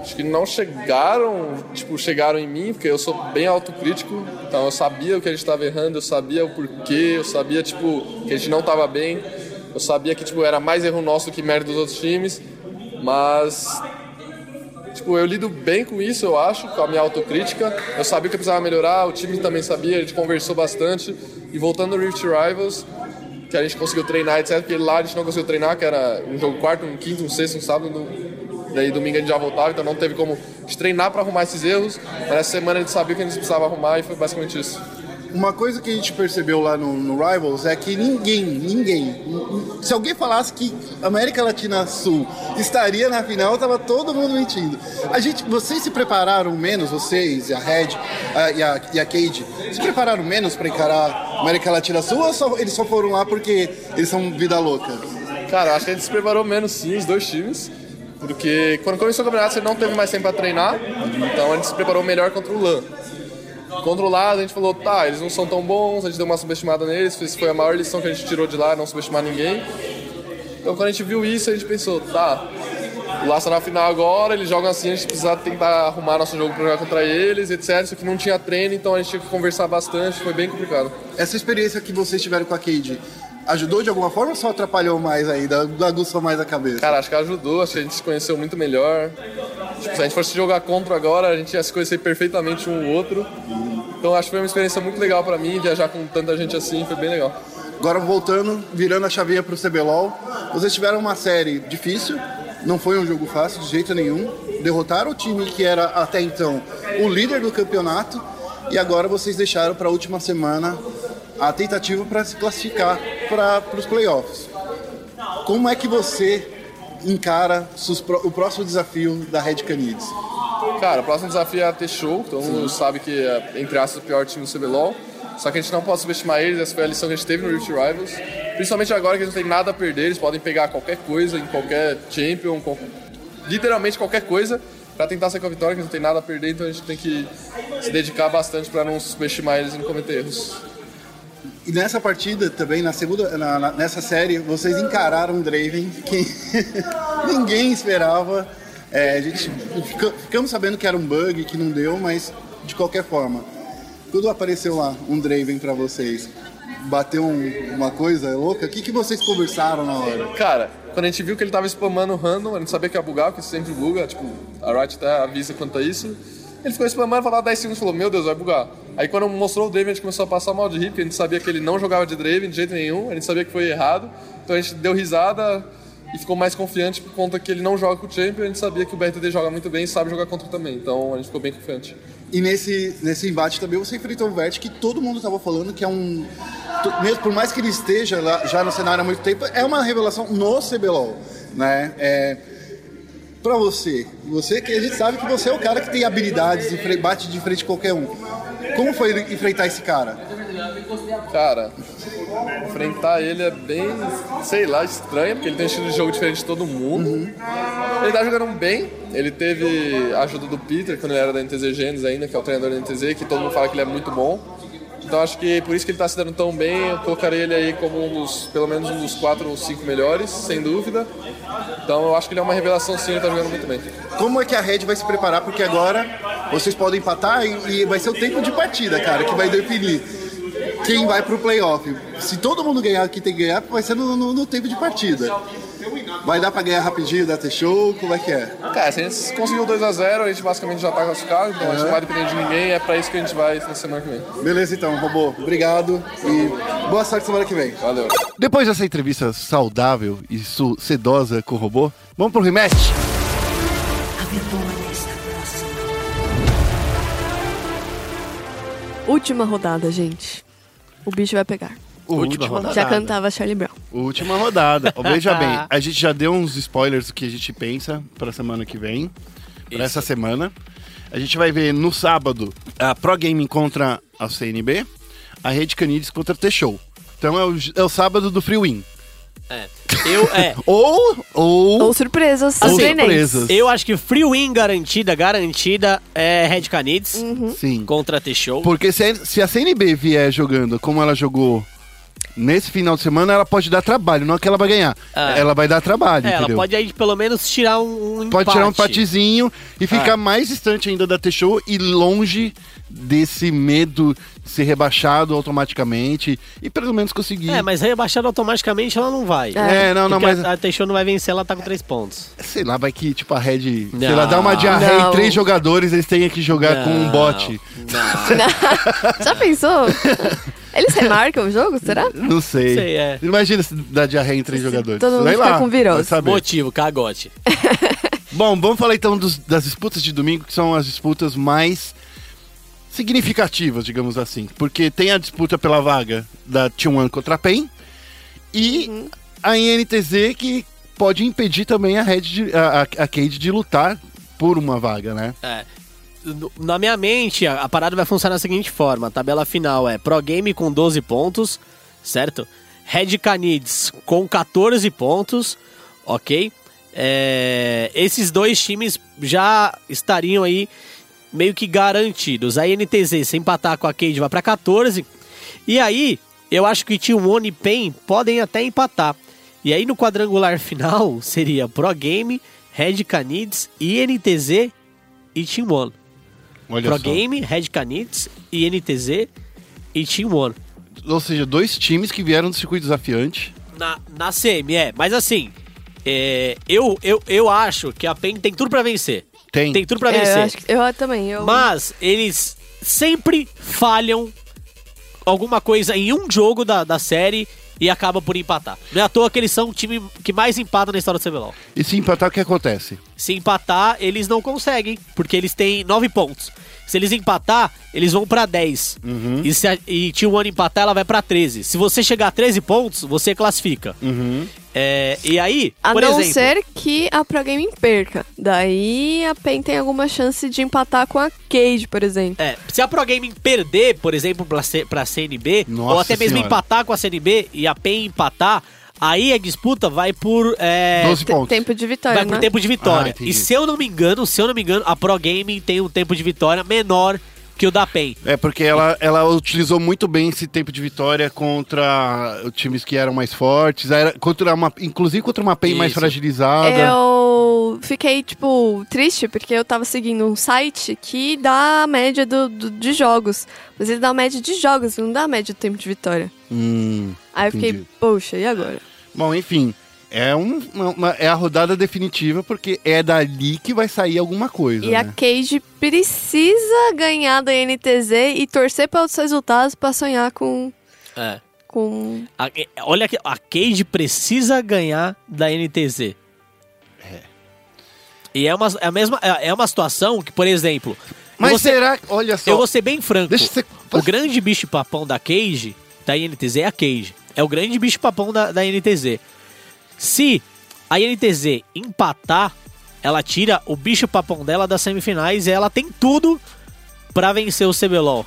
acho que não chegaram, tipo, chegaram em mim, porque eu sou bem autocrítico, então eu sabia o que a gente estava errando, eu sabia o porquê, eu sabia, tipo, que a gente não estava bem, eu sabia que, tipo, era mais erro nosso que mérito dos outros times, mas, tipo, eu lido bem com isso, eu acho, com a minha autocrítica, eu sabia que eu precisava melhorar, o time também sabia, a gente conversou bastante, e voltando no Rift Rivals, que a gente conseguiu treinar, etc. Porque lá a gente não conseguiu treinar, que era um jogo quarto, um quinto, um sexto, um sábado. Daí domingo a gente já voltava, então não teve como treinar para arrumar esses erros. Mas essa semana a gente sabia que a gente precisava arrumar e foi basicamente isso. Uma coisa que a gente percebeu lá no, no Rivals é que ninguém, ninguém, se alguém falasse que América Latina Sul estaria na final, tava todo mundo mentindo. A gente, vocês se prepararam menos, vocês e a Red a- e, a, e a Cade, se prepararam menos para encarar América Latina Sul ou só- eles só foram lá porque eles são vida louca? Cara, acho que a gente se preparou menos sim, os dois times. Porque quando começou o campeonato, você não teve mais tempo para treinar. Então a gente se preparou melhor contra o LAN. Contra o lado, a gente falou, tá, eles não são tão bons, a gente deu uma subestimada neles. Isso foi a maior lição que a gente tirou de lá, não subestimar ninguém. Então quando a gente viu isso, a gente pensou, tá, o Laço tá na final agora, eles jogam assim, a gente precisa tentar arrumar nosso jogo para jogar contra eles, etc. Só que não tinha treino, então a gente tinha que conversar bastante, foi bem complicado. Essa experiência que vocês tiveram com a Cade ajudou de alguma forma ou só atrapalhou mais ainda, aguçou mais a cabeça? Cara, acho que ajudou, acho que a gente se conheceu muito melhor. Tipo, se a gente fosse jogar contra agora, a gente ia se conhecer perfeitamente um ou outro. Então acho que foi uma experiência muito legal pra mim, viajar com tanta gente assim, foi bem legal. Agora voltando, virando a chavinha pro CBLOL, vocês tiveram uma série difícil, não foi um jogo fácil de jeito nenhum. Derrotaram o time que era até então o líder do campeonato e agora vocês deixaram para a última semana a tentativa para se classificar para os playoffs. Como é que você encara o próximo desafio da Red Canids? Cara, o próximo desafio é a T-Show, todo mundo sabe que é, entre aspas, o pior time do CBLOL. Só que a gente não pode subestimar eles, essa foi a lição que a gente teve no Rift Rivals. Principalmente agora que eles não têm nada a perder, eles podem pegar qualquer coisa em qualquer Champion, qual- literalmente qualquer coisa, pra tentar sair com a vitória, que eles não tem nada a perder, então a gente tem que se dedicar bastante pra não subestimar eles e não cometer erros. E nessa partida também, na segunda, na- na- nessa série, vocês encararam um Draven que ninguém esperava. É, a gente fica- ficamos sabendo que era um bug, que não deu, mas de qualquer forma. Quando apareceu lá um Draven pra vocês, bateu um- uma coisa louca, o que, que vocês conversaram na hora? Cara, quando a gente viu que ele tava spamando random, a gente sabia que ia bugar, porque sempre buga, tipo, a Riot até avisa quanto a isso. Ele ficou spamando, falava 10 segundos e falou, meu Deus, vai bugar. Aí quando mostrou o Draven, a gente começou a passar mal de rir, porque a gente sabia que ele não jogava de Draven de jeito nenhum, a gente sabia que foi errado. Então a gente deu risada e ficou mais confiante por conta que ele não joga com o Champion, a gente sabia que o BRTD joga muito bem e sabe jogar contra também. Então a gente ficou bem confiante. E nesse, nesse embate também você enfrentou o Vert, que todo mundo tava falando que é um. Mesmo por mais que ele esteja lá, já no cenário há muito tempo, é uma revelação no CBLOL. Né? É, pra você, você que a gente sabe que você é o cara que tem habilidades e bate de frente qualquer um. Como foi enfrentar esse cara? Cara, enfrentar ele é bem, sei lá, estranho, porque ele tem um estilo de jogo diferente de todo mundo. Ele tá jogando bem, ele teve a ajuda do Peter quando ele era da NTZ Genes ainda, que é o treinador da NTZ, que todo mundo fala que ele é muito bom. Então acho que por isso que ele tá se dando tão bem, eu colocaria ele aí como um dos, pelo menos um dos quatro ou cinco melhores, sem dúvida. Então eu acho que ele é uma revelação sim, ele tá jogando muito bem. Como é que a Red vai se preparar? Porque agora vocês podem empatar e, e vai ser o tempo de partida, cara, que vai definir quem vai pro playoff. Se todo mundo ganhar quem tem que ganhar, vai ser no, no- no tempo de partida. Vai dar pra ganhar rapidinho, dar ter show? Como é que é? Cara, se a gente conseguiu 2x0, a gente basicamente já tá classificado, então a gente não vai depender de ninguém, é pra isso que a gente vai na semana que vem. Beleza então, robô. Obrigado e boa sorte semana que vem. Valeu. Depois dessa entrevista saudável e sedosa com o robô, vamos pro rematch? A Última rodada, gente. O bicho vai pegar. Última rodada. Já cantava Charlie Brown. Última rodada. Veja bem, a gente já deu uns spoilers do que a gente pensa pra semana que vem. Pra essa semana. A gente vai ver no sábado a Pro Gaming contra a CNB, a Rede Canides contra a T-Show. Então é o, é o sábado do Free Win. É. Eu, é, Ou. Ou. Ou surpresas Ou surpreendentes. surpresas. eu acho que free win garantida, garantida é Red Canids Sim. contra T-Show. Porque se a, se a CNB vier jogando como ela jogou nesse final de semana, ela pode dar trabalho. Não é que ela vai ganhar. Ah. Ela vai dar trabalho. É, ela pode aí pelo menos tirar um, um Pode tirar um empate. empatezinho e ficar Ah. mais distante ainda da T-Show e longe desse medo de ser rebaixado automaticamente e pelo menos conseguir. É, mas rebaixada automaticamente ela não vai. É, não, não, Porque mas a, a Teixeira não vai vencer, ela tá com três pontos. sei lá, vai que tipo a Red, sei Não. lá, dá uma diarreia Não. em três jogadores, eles têm que jogar com um Não, bot. Não. Já pensou? Eles remarcam o jogo, será? Não sei. Sei, é. Imagina se dá diarreia em três jogadores. todo mundo Sei fica lá, com virose. vai. Motivo, cagote. Bom, vamos falar então dos- das disputas de domingo, que são as disputas mais significativas, digamos assim. Porque tem a disputa pela vaga da T1 contra a PEN e a INTZ que pode impedir também a, Red de, a, a, a Cade de lutar por uma vaga, né? É. Na minha mente, a, parada vai funcionar da seguinte forma: a tabela final é Pro Game com 12 pontos, certo? Red Canids com 14 pontos, ok? É, esses dois times já estariam aí meio que garantidos. A INTZ, se empatar com a Cade, vai para 14. E aí, eu acho que T1 e PEN podem até empatar. E aí, no quadrangular final, seria Pro Game, Red Canids, INTZ e Team One. Olha Pro só. Game, Red Canids, INTZ e Team One. Ou seja, dois times que vieram do circuito desafiante. Na, na CM, é. Mas assim, é, eu, eu, eu acho que a PEN tem tudo pra vencer. Tem. Tem tudo pra É, vencer. eu, acho que, eu também. Eu, Mas eles sempre falham alguma coisa em um jogo da, da série e acaba por empatar. Não é à toa que eles são o time que mais empata na história do CBLOL. E se empatar, o que acontece? Se empatar, eles não conseguem, porque eles têm 9 pontos. Se eles empatar, eles vão pra 10. Uhum. E se a, e T1 empatar, ela vai pra 13. Se você chegar a 13 pontos, você classifica. É, e aí, a por não exemplo, ser que a Pro Gaming perca. Daí a PEN tem alguma chance de empatar com a Cage, por exemplo. É, se a Pro Gaming perder, por exemplo, pra, C, pra CNB, Nossa ou até mesmo Senhora. empatar com a CNB e a PEN empatar, aí a disputa vai por. É, 12 Te- pontos. Tempo de vitória, vai por né? tempo de vitória. Ah, e se eu não me engano, se eu não me engano, a Pro Gaming tem um tempo de vitória menor que o da PEN. É porque ela, ela utilizou muito bem esse tempo de vitória contra times que eram mais fortes, era contra uma, inclusive contra uma PEN mais Isso. fragilizada. Eu fiquei, tipo, triste porque eu tava seguindo um site que dá a média do, do- de jogos. Mas ele dá a média de jogos, não dá a média do tempo de vitória. Hum, Aí eu fiquei, Entendi. poxa, e agora? Bom, enfim, é, um, uma- uma- é a rodada definitiva porque é dali que vai sair alguma coisa. E a né? Cage precisa ganhar da NTZ e torcer para outros resultados pra sonhar com. É. com... A- é, olha que a Cage precisa ganhar da NTZ. E é uma, é a mesma, é é uma situação que, por exemplo. Mas ser- será, olha só, Eu vou ser bem franco. Deixa eu ser- O grande bicho papão da Cage, da INTZ, é a Cage. É o grande bicho papão da, da INTZ. Se a INTZ empatar, ela tira o bicho papão dela das semifinais e ela tem tudo pra vencer o CBLOL.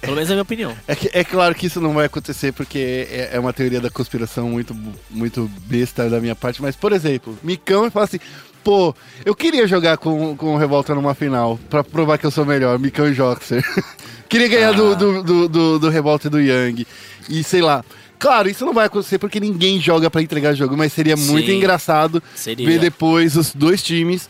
Pelo menos é a minha opinião. É, que- é claro que isso não vai acontecer porque é, é uma teoria da conspiração muito, muito besta da minha parte. Mas, por exemplo, Micão fala assim: pô, eu queria jogar com, com o Revolta numa final pra provar que eu sou melhor, Micão e Joxer. queria ganhar do, do, do, do, do Revolta e do Yang. E sei lá. Claro, isso não vai acontecer porque ninguém joga pra entregar jogo, mas seria muito Sim. engraçado Seria. ver depois os dois times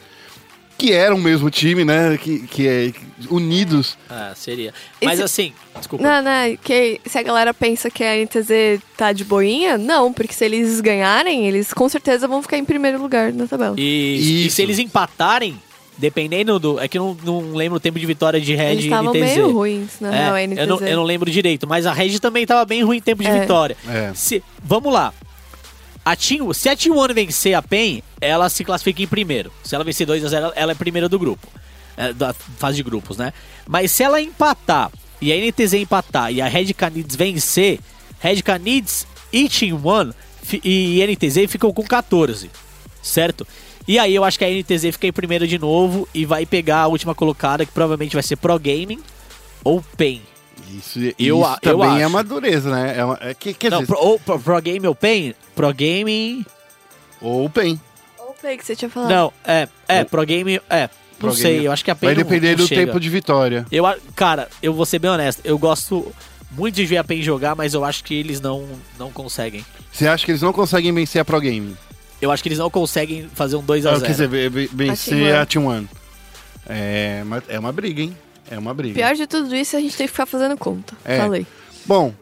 que eram o mesmo time, né? Que, que é unidos. Ah, seria. Mas se- assim, desculpa. Não, não, que se a galera pensa que a NTZ tá de boinha, não, porque se eles ganharem, eles com certeza vão ficar em primeiro lugar na tabela. E, e se eles empatarem, dependendo do. É que eu não, não lembro o tempo de vitória de Red eles e estavam NTZ. meio ruins, na É, real, NTZ. eu, não, eu não lembro direito, mas a Red também tava bem ruim em tempo de É. vitória. É. Se, vamos lá. A Team, se a T1 vencer a PEN, ela se classifica em primeiro. Se ela vencer 2 a 0 ela é primeira do grupo. É, da fase de grupos, né? Mas se ela empatar e a NTZ empatar e a Red Canids vencer, Red Canids e Team One e NTZ ficam com 14, certo? E aí eu acho que a NTZ fica em primeiro de novo e vai pegar a última colocada, que provavelmente vai ser Pro Gaming ou PEN. Isso, Eu isso eu também é acho. madureza, né? É uma, é que, quer Não, pro, ou pro, Pro Game ou PEN? Pro Gaming. ou o PEN. Ou o Play que você tinha falado. Não, é, é, Pro Game. É, Pro não sei, Game. eu acho que a PEN Vai não- depender não do chega. tempo de vitória. Eu, cara, eu vou ser bem honesto, eu gosto muito de ver a PEN jogar, mas eu acho que eles não, não conseguem. Você acha que eles não conseguem vencer a Pro Game? Eu acho que eles não conseguem fazer um 2 a Ah, 0 quer dizer, ve- ve- vencer A a T1. É, uma- é uma briga, hein? É uma briga. Pior de tudo isso, a gente tem que ficar fazendo conta. É. Falei. Bom,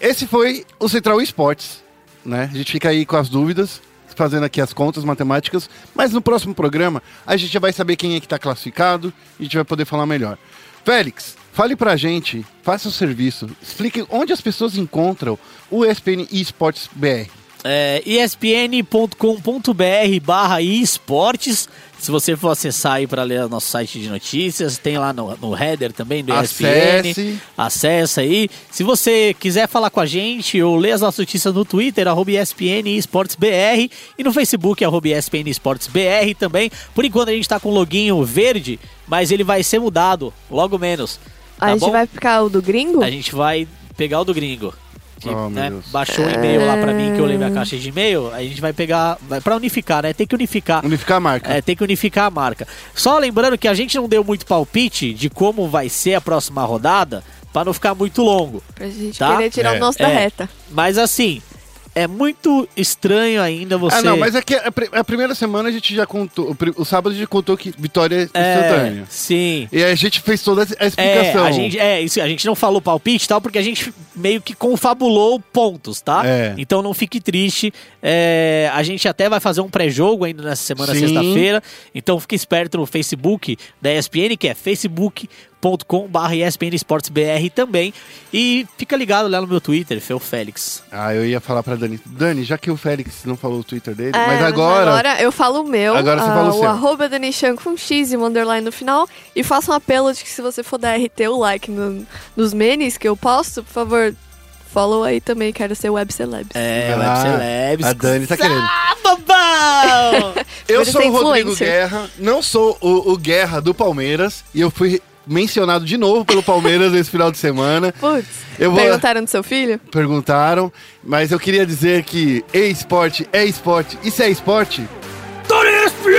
esse foi o Central Esportes, né? A gente fica aí com as dúvidas, fazendo aqui as contas matemáticas, mas no próximo programa a gente já vai saber quem é que tá classificado e a gente vai poder falar melhor. Félix, fale pra gente, faça o serviço, explique onde as pessoas encontram o ESPN Esportes BR. É, espn.com.br barra esportes. Se você for acessar aí para ler o nosso site de notícias, tem lá no, no header também do ESPN. Acesse. Acessa aí. Se você quiser falar com a gente ou ler as nossas notícias no Twitter, arroba ESPN Esportes BR e no Facebook, arroba ESPN Esportes BR também. Por enquanto a gente tá com o loginho verde, mas ele vai ser mudado logo menos. a tá gente bom? vai ficar o do gringo? A gente vai pegar o do gringo. Que, Oh, né, baixou o e-mail lá pra mim, que eu lembro a caixa de e-mail. A gente vai pegar. Vai, pra unificar, né? Tem que unificar. Unificar a marca. É, tem que unificar a marca. Só lembrando que a gente não deu muito palpite de como vai ser a próxima rodada, pra não ficar muito longo. Pra gente Tá? querer tirar É. o nosso da É. reta. Mas assim, é muito estranho ainda você. Ah, não, mas é que a, a primeira semana a gente já contou, o, sábado a gente contou que vitória é, instantânea. sim. E a gente fez toda a É, explicação. a gente, é, isso, a gente não falou palpite e tal, porque a gente meio que confabulou pontos, tá? É. Então não fique triste. É, a gente até vai fazer um pré-jogo ainda nessa semana, sexta-feira. Então fique esperto no Facebook da ESPN, que é facebook.com.br ESPN Esportes BR também. E fica ligado lá no meu Twitter, Fel Félix. Ah, eu ia falar pra Dani. Dani, já que o Félix não falou o Twitter dele, É, mas agora. eu falo o meu. Agora você ah, fala o seu. arroba Danichan com X e um underline no final. E faço um apelo de que se você for dar RT o like no- nos memes que eu posto, por favor, follow aí também. Quero ser web celebs. É, Ah, Web Celebs. a Dani tá querendo. Ah, babão! Eu sou ser o Rodrigo influencer. Guerra, não sou o, o Guerra do Palmeiras, e eu fui mencionado de novo pelo Palmeiras nesse final de semana. Putz, vou... perguntaram do seu filho? Perguntaram, mas eu queria dizer que e-esporte é esporte, e se é esporte... Turismo!